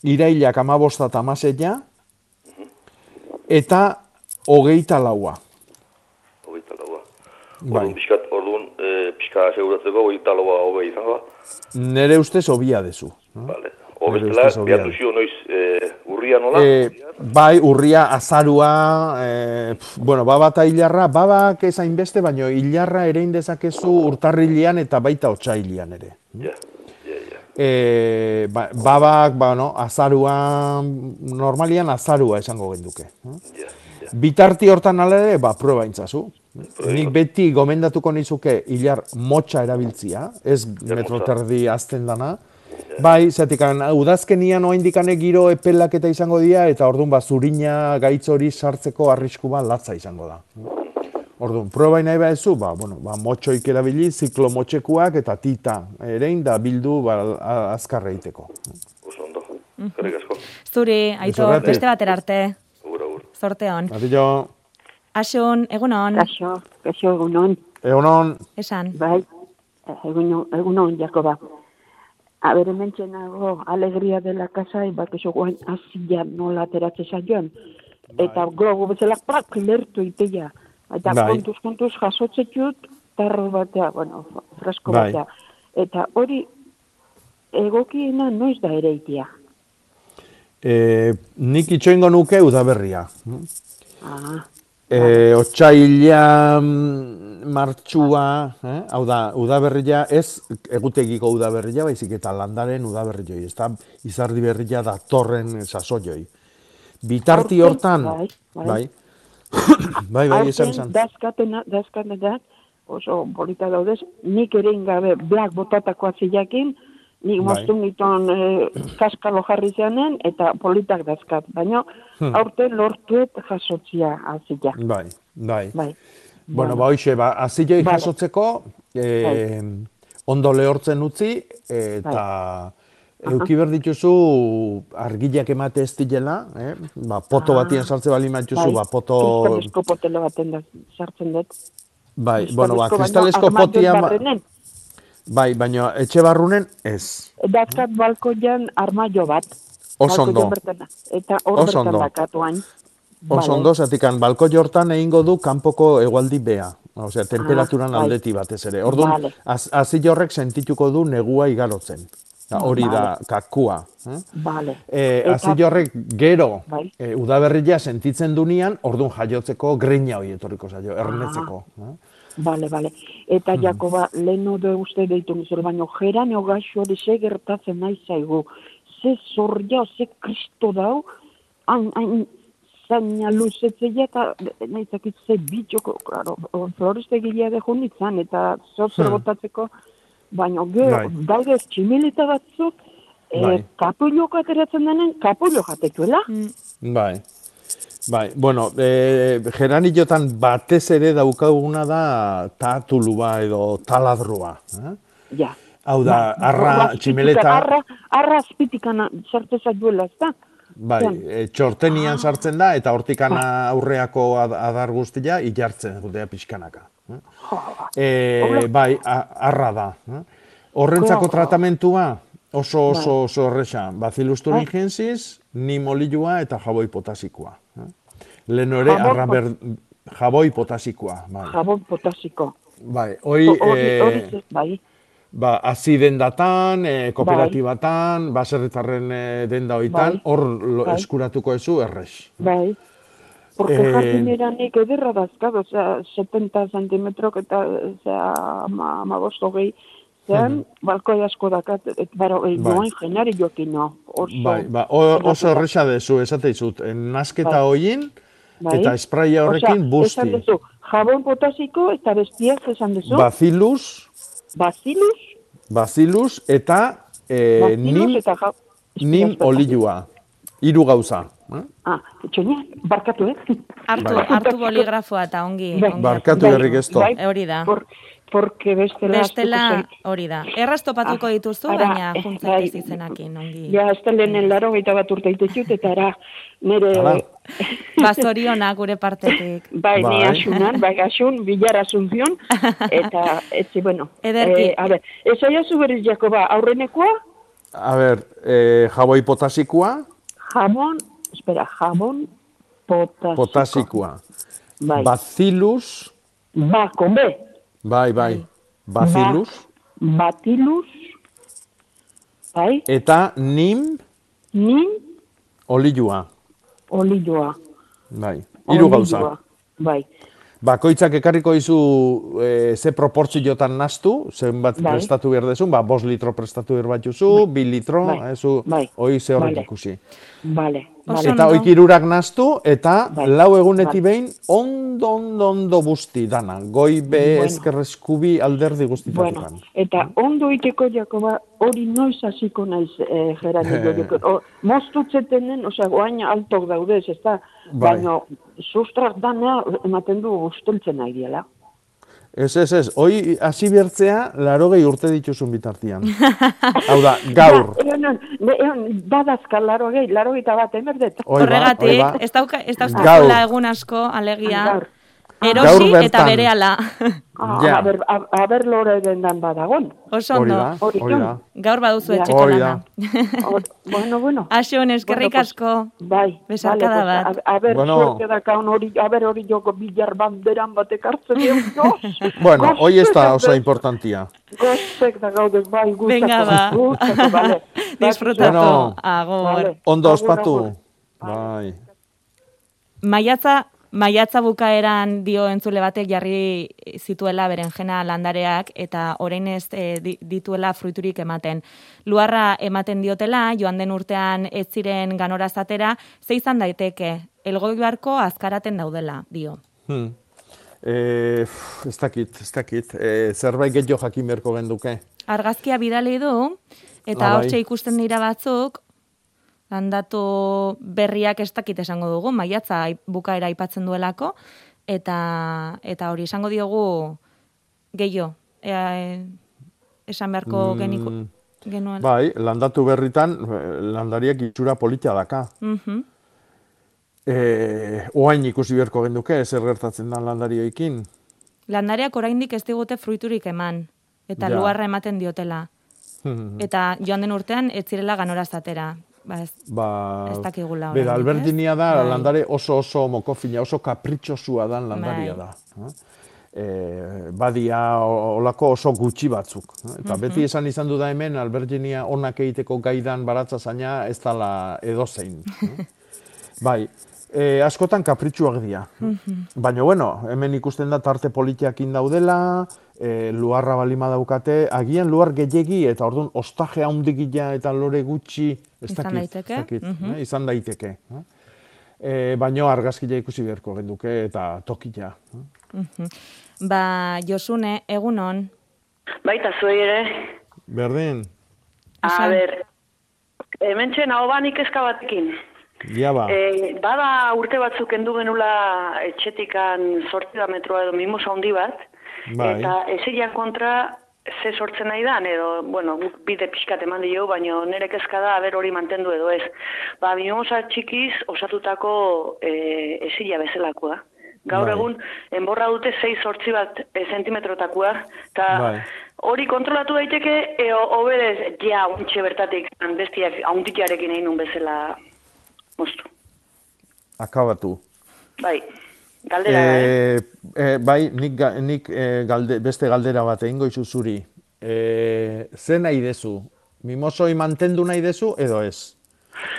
Irailak amabosta eta amaseia, eta hogeita laua. Hogeita laua. Bai. Orduan, pixkat, orduan, e, pixka seguratzeko, hogeita laua hoge izango da. Nere ustez hobia dezu. Vale. Hobestela, dezu. duzio noiz, e, urria nola? E, bai, urria, azarua, e, pf, bueno, baba eta hilarra, babak ez hainbeste, baino hilarra ere dezakezu urtarrilean eta baita otsailean ere. Ja, ja, ja. E, ba, babak, ba, no, azarua, normalian azarua esango genduke. Bitarti hortan ala ere, ba, proba intzazu. Nik beti gomendatuko nizuke hilar motxa erabiltzia, ez metro terdi azten dana. Bai, zetik, udazkenian oaindikane giro epelak eta izango dira, eta orduan ba, zurina gaitz hori sartzeko arrisku bat latza izango da. Orduan, proba nahi baezu, ba, bueno, ba, motxoik erabili, ziklo motxekuak eta tita erein da bildu ba, a- azkar egiteko. Oso ondo. Eskerrik asko. Zuri, Zorrate. beste batera arte. Agur, agur. Zorte hon. Atillo, Asun, egunon. Kaixo, kaixo egunon. egunon, Esan. Bai, egunon, egunon, Jakoba. A ber, hemen nago alegria dela kasai, bak eso guain azia nola ateratze zaioan. Eta globo bezala prak lertu iteia. Eta Bai. kontuz, kontuz jasotzetut, tarro batea, bueno, fresko Bai. batea. Eta hori egokiena noiz da ere itea. e, nik itxoingo nuke udaberria. Ah, E, otxaila mm, martxua, eh? hau da, udaberria, ez egutegiko udaberria, baizik eta landaren udaberrioi, ez da izardi berria da torren sasoioi. Bitarti hortan, bai, bai. bai, bai, bai, esan esan. Dazkatena, dazkatenak, oso polita daudez, nik ere ingabe blak botatako atziakin, nik Bai. moztu niton e, kaskalo jarri zeanen, eta politak dazkat. Baina Hmm. aurten lortuet jasotzia atzia. Bai, bai. Bai. Bueno, ba, hoxe, ba, azilei Vale. jasotzeko, e, ondo lehortzen utzi, eta euki behar dituzu argileak emate ez direla, eh? ba, poto Ah. batien sartze bali matituzu, ba, poto... Kristalezko potelo baten da sartzen dut. Bai, bueno, ba, Kristalesko kristalesko potia... ba- barrenen. Bai, baina etxe barrunen ez. Dakat balkoian armaio bat. Oso ondo. Balkoian bertan. Eta hor Oso bertan ondo. dakatuan. Oso ondo, zatikan, balko jortan egingo du kanpoko egualdi bea. Osea, temperaturan bai. aldeti batez ere. Orduan, Vale. az, horrek sentituko du negua igarotzen. Da, hori da, Vale. kakua. Eh? E, Eta- azil horrek gero Bai. e, udaberria sentitzen dunean, orduan jaiotzeko grina hori etorriko zaio, Ah. ernetzeko. eh? Bale, bale. Eta Mhm. Jakoba, lehen de uste deitu nizela, baina geraneo gaixo hori ze gertatzen nahi zaigu. Ze zorria, ze kristo dau, hain, hain, zaina luzetzea eta nahi zakit ze bitxoko, claro, florestegilea de junitzan, eta zozer Hmm. botatzeko, baina gero, Bai. daude tximilita batzuk, Bai. e, kapulok ateratzen denen, kapulok jatetuela. Bai. Bai, bueno, e, geraniotan batez ere daukaguna da tatulua edo taladroa. Eh? Ja. Hau da, arra, tximeleta, Arra, arra azpitikana sartezak duela, ez da? Bai, e, txortenian sartzen da, eta hortikana aurreako ad- adar guztia ilartzen dute pixkanaka. E, bai, a- arra da. Horrentzako tratamentua oso oso Bai. oso erresa. Bacillus thuringiensis, nimolilua eta jaboi potasikoa. Leno ere, Jaboi arra pot- ber, jaboi potasikoa. Bai, Jabon potasiko. bai. hoi, eh, bai. Ba, hazi dendatan, e, kooperatibatan, baserritarren e, denda hoitan, Bai. hor Bai. eskuratuko ezu errex. Bai. Porque Eh, jardineranik ederra dazkad, osea, 70 centimetrok eta, osea, ama, ama bost hogei, zean, balkoi asko dakat, et, baro, Bai. bai. noen jenari jokin, no, oso. Bai, ba, o- oso erresa dezu, esate izut, nasketa Bai. hoin, Bai. eta espraia horrekin Osea, busti. Esan duzu, jabon potasiko eta bestiak esan duzu. Bacillus, Bacillus, bacillus eta e, nim, eta ja... nim olilua. Hiru gauza. eh? Ah, txonia, barkatu, eh? Hartu, Bai. hartu boligrafoa eta ongi. Bai. ongi Barkatu hartu. herrik ez. Bai. Hori da. Por, porque bestela... Bestela, hori da. Erraz topatuko Ah, dituzu, ara, baina eh, juntzaitez bai. izenakin, ongi. Ja, ez da lehenen laro gaita bat urte itetxut, eta ara, nire... Bazoriona gure partetik. Bai, ni Bai. asunan, bai, asun, bilar asunción, eta, etzi, bueno. Ederki. Eh, a ber, ez aia berriz, Jakoba, aurrenekoa, A ber, e, jaboi potasikoa, jamon, espera, jamon potasiko. potasikoa. Bai. Bacillus, Ba, con B. bai, bai, bacillus, Batilus, bai, eta nim nin, olilua. olioa. Bai, hiru gauza. Bai, Bakoitzak ekarriko izu e, ze proportziotan nastu, zenbat Bai. prestatu behar dezun, ba, bos litro prestatu behar bat juzu, bi litro, Bai. ezu, Bai. hoi ze horrek Vale. ikusi. vale, Oso vale. Eta hoik irurak nastu, eta Bai. lau eguneti Bai. behin, ondo, ondo, ondo busti dana. Goi, be, Bueno. ezker eskubi alderdi Bueno, guztitatukan. eta ondo iteko, Jakoba, hori noiz hasiko naiz, eh. O, Moztutzetenen, osea, guain altok daudez, ez da, Bai. baina sustrak dana ematen du usteltzen nahi diela. Ez, ez, ez, hoi hasi bertzea, laro gehi urte dituzun bitartian. Hau da, gaur. Badazka laro gehi, laro gehi bat, emerdet. Ba, Horregatik, ba. ez dauzkazula egun asko, alegia, Gaur. Erosi Gaur eta bertan. berehala. Ah, Ja. a ber, a, a ber lore dendan badagon. Oso Hori ondo. da, Hori hori da. Gaur baduzu etxeko Hori lana. Bueno, bueno. Asun, eskerrik Bueno, pues, asko. Bai, Besarkada vale, bat. pues, A, a ber, Bueno. suerte dakaun hori, a ber hori joko bilar banderan batek hartzen dion, gos. Bueno, hoi ez da oso importantia. Goztek da gaude, bai, gustako. Venga, ba. Vale. Disfrutatu. Bueno. Agur. Vale. Ondo ospatu. Bai. Maiatza, maiatza bukaeran dio entzule batek jarri zituela berenjena landareak eta orain ez eh, di- dituela fruiturik ematen. Luarra ematen diotela, joan den urtean ez ziren ganora zatera, ze izan daiteke, elgoibarko azkaraten daudela, dio. Hmm. E, ez dakit, ez dakit. E, zerbait gehiago jakin beharko genduke. Argazkia bidali du, eta Ah, bai. hortxe ikusten dira batzuk, landatu berriak ez dakit esango dugu, maiatza ai- bukaera aipatzen duelako, eta, eta hori esango diogu gehiago, ea, e, esan beharko Mm, geniko, genuen. Bai, landatu berritan, eh, landariak itxura politia daka. Mhm. E, oain ikusi beharko genduke, zer gertatzen da landarioekin. Landareak oraindik ez digute fruiturik eman, eta Ja. luarra ematen diotela. Eta joan den urtean, ez zirela ganorazatera. Ba, ez, Ba, Ez dakigula Bera, oraindik, alberdinia da, Bai. landare oso oso mokofina, oso kapritxosua dan landaria Bai. da. E, badia olako oso gutxi batzuk. eh? Eta Mhm. beti esan izan du da hemen, alberdinia onak egiteko gaidan baratza zaina ez dala edozein. bai, e, askotan kapritxuak dira. Baina, bueno, hemen ikusten da tarte politiakin daudela, e, luarra balima daukate, agian luar gehiegi eta orduan ostaje handigia eta lore gutxi, ez Izan dakit, daiteke, ez dakit, mhm. eh, izan daiteke. Eh? E, baino argazkia ikusi beharko genduke eta tokia. eh? Mhm. Ba, Josune, egunon. Baita zuei ere. Berdin, A ber, hemen txen hau banik eska batekin. Ja ba. E, bada urte batzuk endu genula etxetikan sortzi da metroa edo mimos handi bat, Bai. eta ezilean kontra ze sortzen nahi dan, edo, bueno, guk bide pixkat eman dio, baina nire kezka da, aber hori mantendu edo ez. Ba, mimosa txikiz osatutako e, ezila bezalakoa. Gaur Bai. egun, enborra dute 6 sortzi bat e, zentimetrotakoa, eta Bai. hori kontrolatu daiteke, eo obedez, ja, untxe bertatik, bestiak, haunditiarekin egin nun bezala moztu. Akabatu. Bai, galdera, eh? E, e, bai, nik, nik e, galde, beste galdera bat egingo izu zuri. E, ze nahi dezu? Mimosoi mantendu nahi dezu edo ez?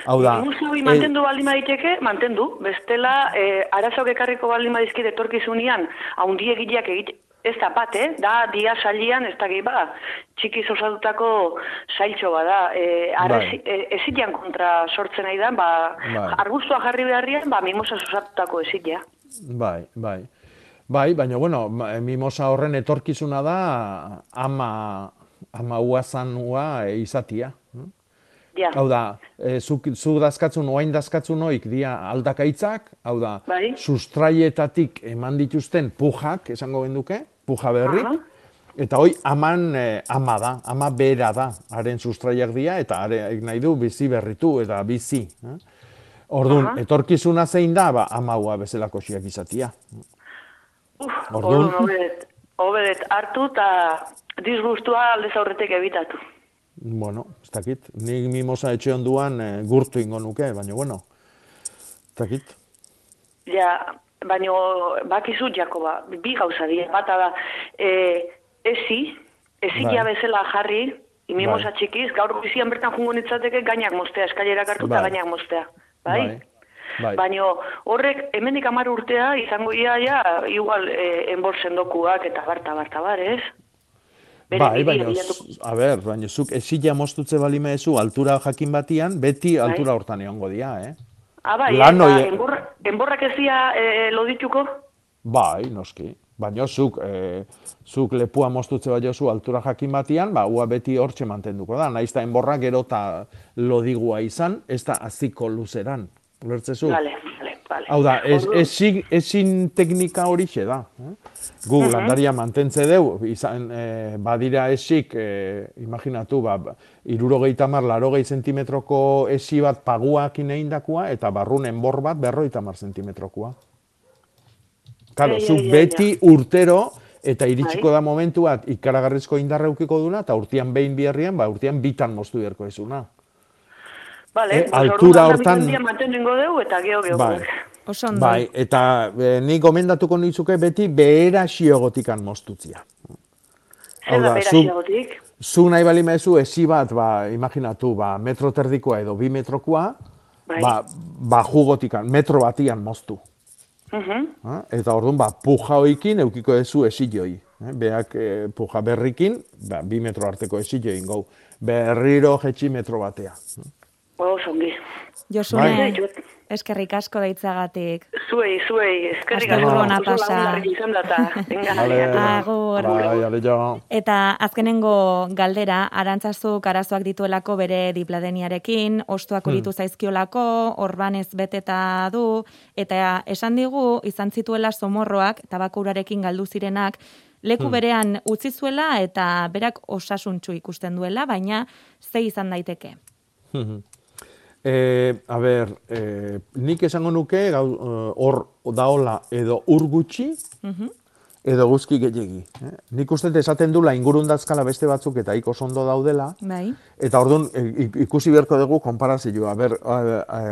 Hau da, Mimosoi e, mantendu baldin baditeke, mantendu. Bestela, eh, arazoak ekarriko baldin badizkit etorkizunean, haundi egileak egite, ez da bat, eh? Da, dia salian, ez da gehi ba, txikiz osatutako sailtxo bada. Eh, arrezi, Bai. ezilean kontra sortzen nahi da, ba, Bai. arbustua jarri beharrian, ba, mimosa osatutako ezilea. Bai, bai. Bai, baina, bueno, ma- mimosa horren etorkizuna da ama, ama uazanua e, izatia. Ja. Hau da, e, zuk, zuk dazkatzun, oain dazkatzun oik dia aldakaitzak, hau da, Bai. sustraietatik eman dituzten pujak, esango genduke, puja berri, Aha. eta hoi aman e, ama da, ama bera da, haren sustraiak dira, eta hare nahi du bizi berritu eta bizi. Eh? Orduan, Aha. etorkizuna zein da, ba, amaua bezalako xiak izatia. Uf, Orduan- hobedet hartu eta disgustua aldez aurretik ebitatu. Bueno, ez dakit, nik mimosa etxe onduan e, gurtu ingo nuke, baina bueno, ez dakit. Ja, baino bakizu Jakoba, bi gauza dira. Bata da, e, ezi, ezi Bai. bezala jarri, mimosa Bai. txikiz, gaur bizian bertan jungo nitzateke gainak mostea, eskailerak hartu eta Bai. gainak mostea. Bai? Bai. Baino horrek hemendik hamar urtea izango ia ja igual e, enbor sendokuak eta barta barta bar, ez? Bere Bai, baina, a ber, baina zuk esila mostutze balima ezu altura jakin batian, beti Bai. altura hortan egongo dia, eh? Ah, bai, Lan eta hoe- enbor, enborrak ez dira e, lodituko? Bai, noski. Baina zuk, e, zuk lepua mostutze bai zu altura jakin batian, ba, ua beti hortxe mantenduko da. Naiz da enborra gero eta lodigua izan, ez da aziko luzeran. Ulertzezu? Vale, vale, vale. Hau da, ez, ezin, ezin teknika horixe da. Eh? Gu Mhm. landaria mantentze deu, izan, eh, badira esik, eh, imaginatu, ba, ba, irurogeita mar, larogei zentimetroko esi bat paguak ineindakoa, eta barrun enbor bat berroita mar zentimetrokoa. Karo, ja, zuk ja, beti urtero, eta iritsiko Bai. da momentu bat ikaragarrizko indarreukiko duna, eta urtean behin biherrian, ba, urtean bitan moztu beharko ezuna. Vale, Eh, altura hortan- ingo dugu eta geho geho. Bai. Oso ondo. Bai, eta e, ni gomendatuko nizuke beti behera xiogotikan mostutzia. Zer da zu, zu nahi bali mezu esi bat, ba, imaginatu, ba, metro terdikoa edo bi metrokoa, Bai. ba, ba jugotikan, metro batian moztu. Mhm. Eh? Eta orduan, ba, puja hoikin eukiko ezu esiloi. Eh? Beak e, puja berrikin, ba, bi metro arteko esiloi gau. Berriro jetxi metro batea. Oso ongi. Josune, Bai. eskerrik asko deitzagatik. Zuei, zuei, eskerrik asko. Oso pasa. Vale, Agur. bai. Eta azkenengo galdera, arantzazuk arazoak dituelako bere dipladeniarekin, ostuak Hmm. uritu zaizkiolako, orbanez beteta du, eta esan digu izan zituela somorroak, tabakurarekin galdu zirenak, leku Hmm. berean utzi zuela eta berak osasuntsu ikusten duela, baina ze izan daiteke. E, a ber, e, nik esango nuke eh, hor daola edo ur gutxi Mhm. edo eguzki gehiegi. Eh? Nik uste esaten dula ingurundazkala beste batzuk eta iko ondo daudela, Bai. Eta orduan e, ikusi beharko dugu konparazioa. Ber,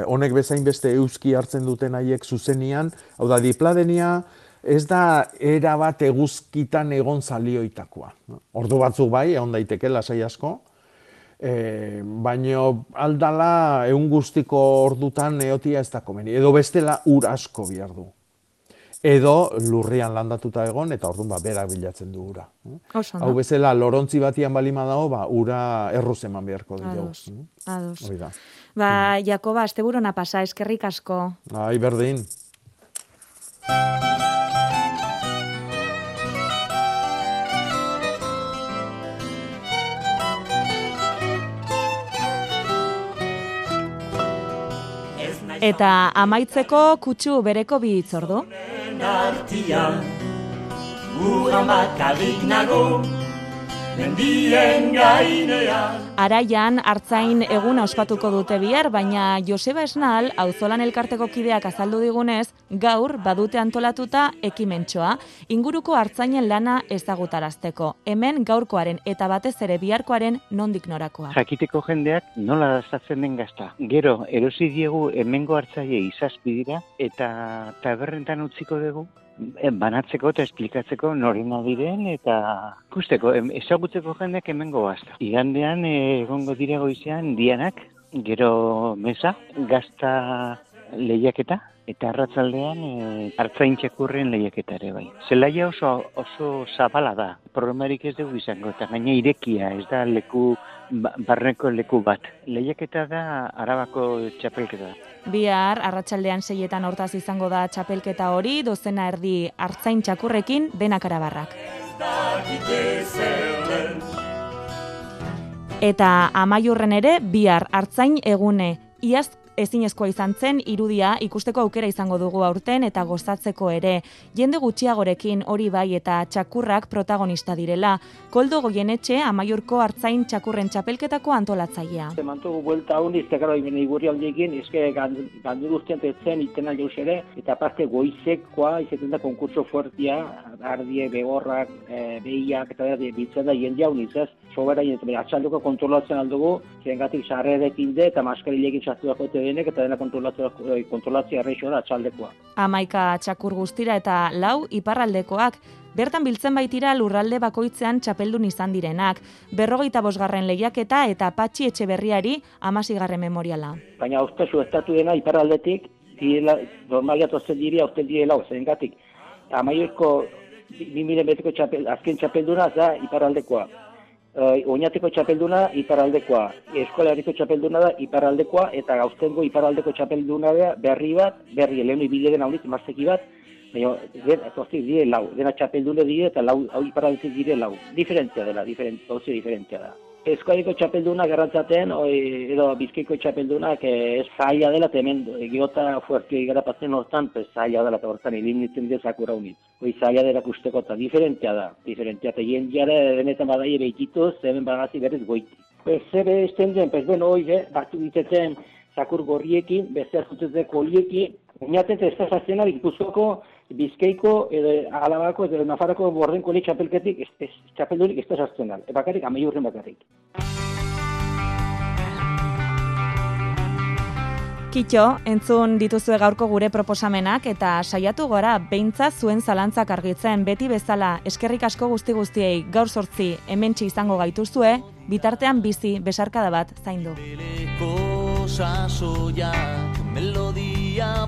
honek bezain beste euski hartzen duten haiek zuzenian, hau da dipladenia ez da era bat eguzkitan egon zalioitakoa. Ordu batzuk bai, egon daiteke lasai asko, e, baino aldala egun guztiko ordutan eotia ez da komeni. Edo bestela ur asko behar du. Edo lurrian landatuta egon eta orduan ba, berak bilatzen du ura. Oso Hau bezala lorontzi batian balima dago, ba, ura erruz eman beharko dugu. Ados. Ados. Hori da. Ba, Jakoba, asteburona pasa, eskerrik asko. Ai, berdin. Eta amaitzeko kutsu bereko bi hitzordu. artian Urran bakarrik nago Mendien gainean Araian, hartzain eguna ospatuko dute bihar, baina Joseba Esnal, auzolan elkarteko kideak azaldu digunez, gaur badute antolatuta ekimentxoa, inguruko hartzainen lana ezagutarazteko. Hemen gaurkoaren eta batez ere biharkoaren nondik norakoa. Jakiteko jendeak nola dastatzen den gazta. Gero, erosi diegu hemengo hartzaile izazpi dira eta taberrentan utziko dugu banatzeko eta esplikatzeko norena diren eta ikusteko, ezagutzeko jendeak hemengo gazta. Igandean eh, egongo dira goizean dianak, gero mesa, gazta lehiaketa, eta arratzaldean e, hartzain txakurren lehiaketa ere bai. Zelaia oso, oso zabala da, problemarik ez dugu izango, eta gaina irekia, ez da leku, ba- barneko leku bat. Lehiaketa da arabako txapelketa. Bihar, arratsaldean seietan hortaz izango da txapelketa hori, dozena erdi hartzain txakurrekin denak arabarrak. Eta amaiurren ere, bihar hartzain egune. Iaz ezinezkoa izan zen irudia ikusteko aukera izango dugu aurten eta gozatzeko ere. Jende gutxiagorekin hori bai eta txakurrak protagonista direla. Koldo goienetxe amaiurko hartzain txakurren txapelketako antolatzailea. Emantugu buelta honi, ez tekaro ibene igurri aldiekin, eske gandu guztian tetzen itena jauz ere, eta aparte goizekoa, izaten da konkurso fuertia, ardie, begorrak, e, behiak, eta da, biltzen da jende hau ez, sobera jende, atxalduko kontrolatzen aldugu, zengatik sarrerekin de, eta maskarilekin sartu dago denek, eta dena kontrolatzea, kontrolatzea arreixo da atxaldekoa. Amaika txakur guztira eta lau iparraldekoak. Bertan biltzen baitira lurralde bakoitzean txapeldun izan direnak. Berrogeita bosgarren lehiaketa eta patxi etxe berriari amasigarren memoriala. Baina austezu estatu dena iparraldetik, direla, normalia tozen diria, austen direla, zengatik. Amaierko, bi mila beteko txapel, azken txapelduna da iparraldekoa. Uh, oinateko txapelduna iparraldekoa, eskolariko txapelduna da iparraldekoa, eta gauztengo iparraldeko txapelduna da berri bat, berri lehenu ibile den haunik, mazteki bat, baina den, etortik dire lau, dena txapeldune dire eta lau, hau iparraldetik dire lau. Diferentzia dela, diferent, oso diferentzia da. Eskolariko txapelduna garrantzaten, oi, edo bizkaiko txapeldunak eh, ez zaila dela, eta hemen geota fuertio igarapatzen hortan, pues zaila dela, eta hortan hilin nintzen dira sakura unit. Hoi zaila dela kusteko, eta diferentea da, diferentea, eta jen jara benetan badaie behitituz, hemen bagazi berez goiti. Pues zer esten den, pues bueno, hoi, eh, batu sakur gorriekin, beste hartutetzeko horiekin, Oinaten ez da zazena Bizkaiko, edo Alabako, edo Nafarako bordenko li txapelketik, ez, ez, txapeldurik ez da sartzen da. E bakarrik, amaiurren bakarrik. Kitxo, entzun dituzue gaurko gure proposamenak eta saiatu gora beintza zuen zalantzak argitzen beti bezala eskerrik asko guzti guztiei gaur sortzi hementsi izango gaituzue, bitartean bizi besarkada bat zaindu. Melodia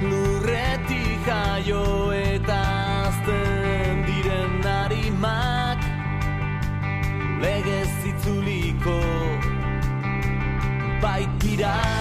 Lurretik jaio eta azten diren harimak Legez itzuliko baitira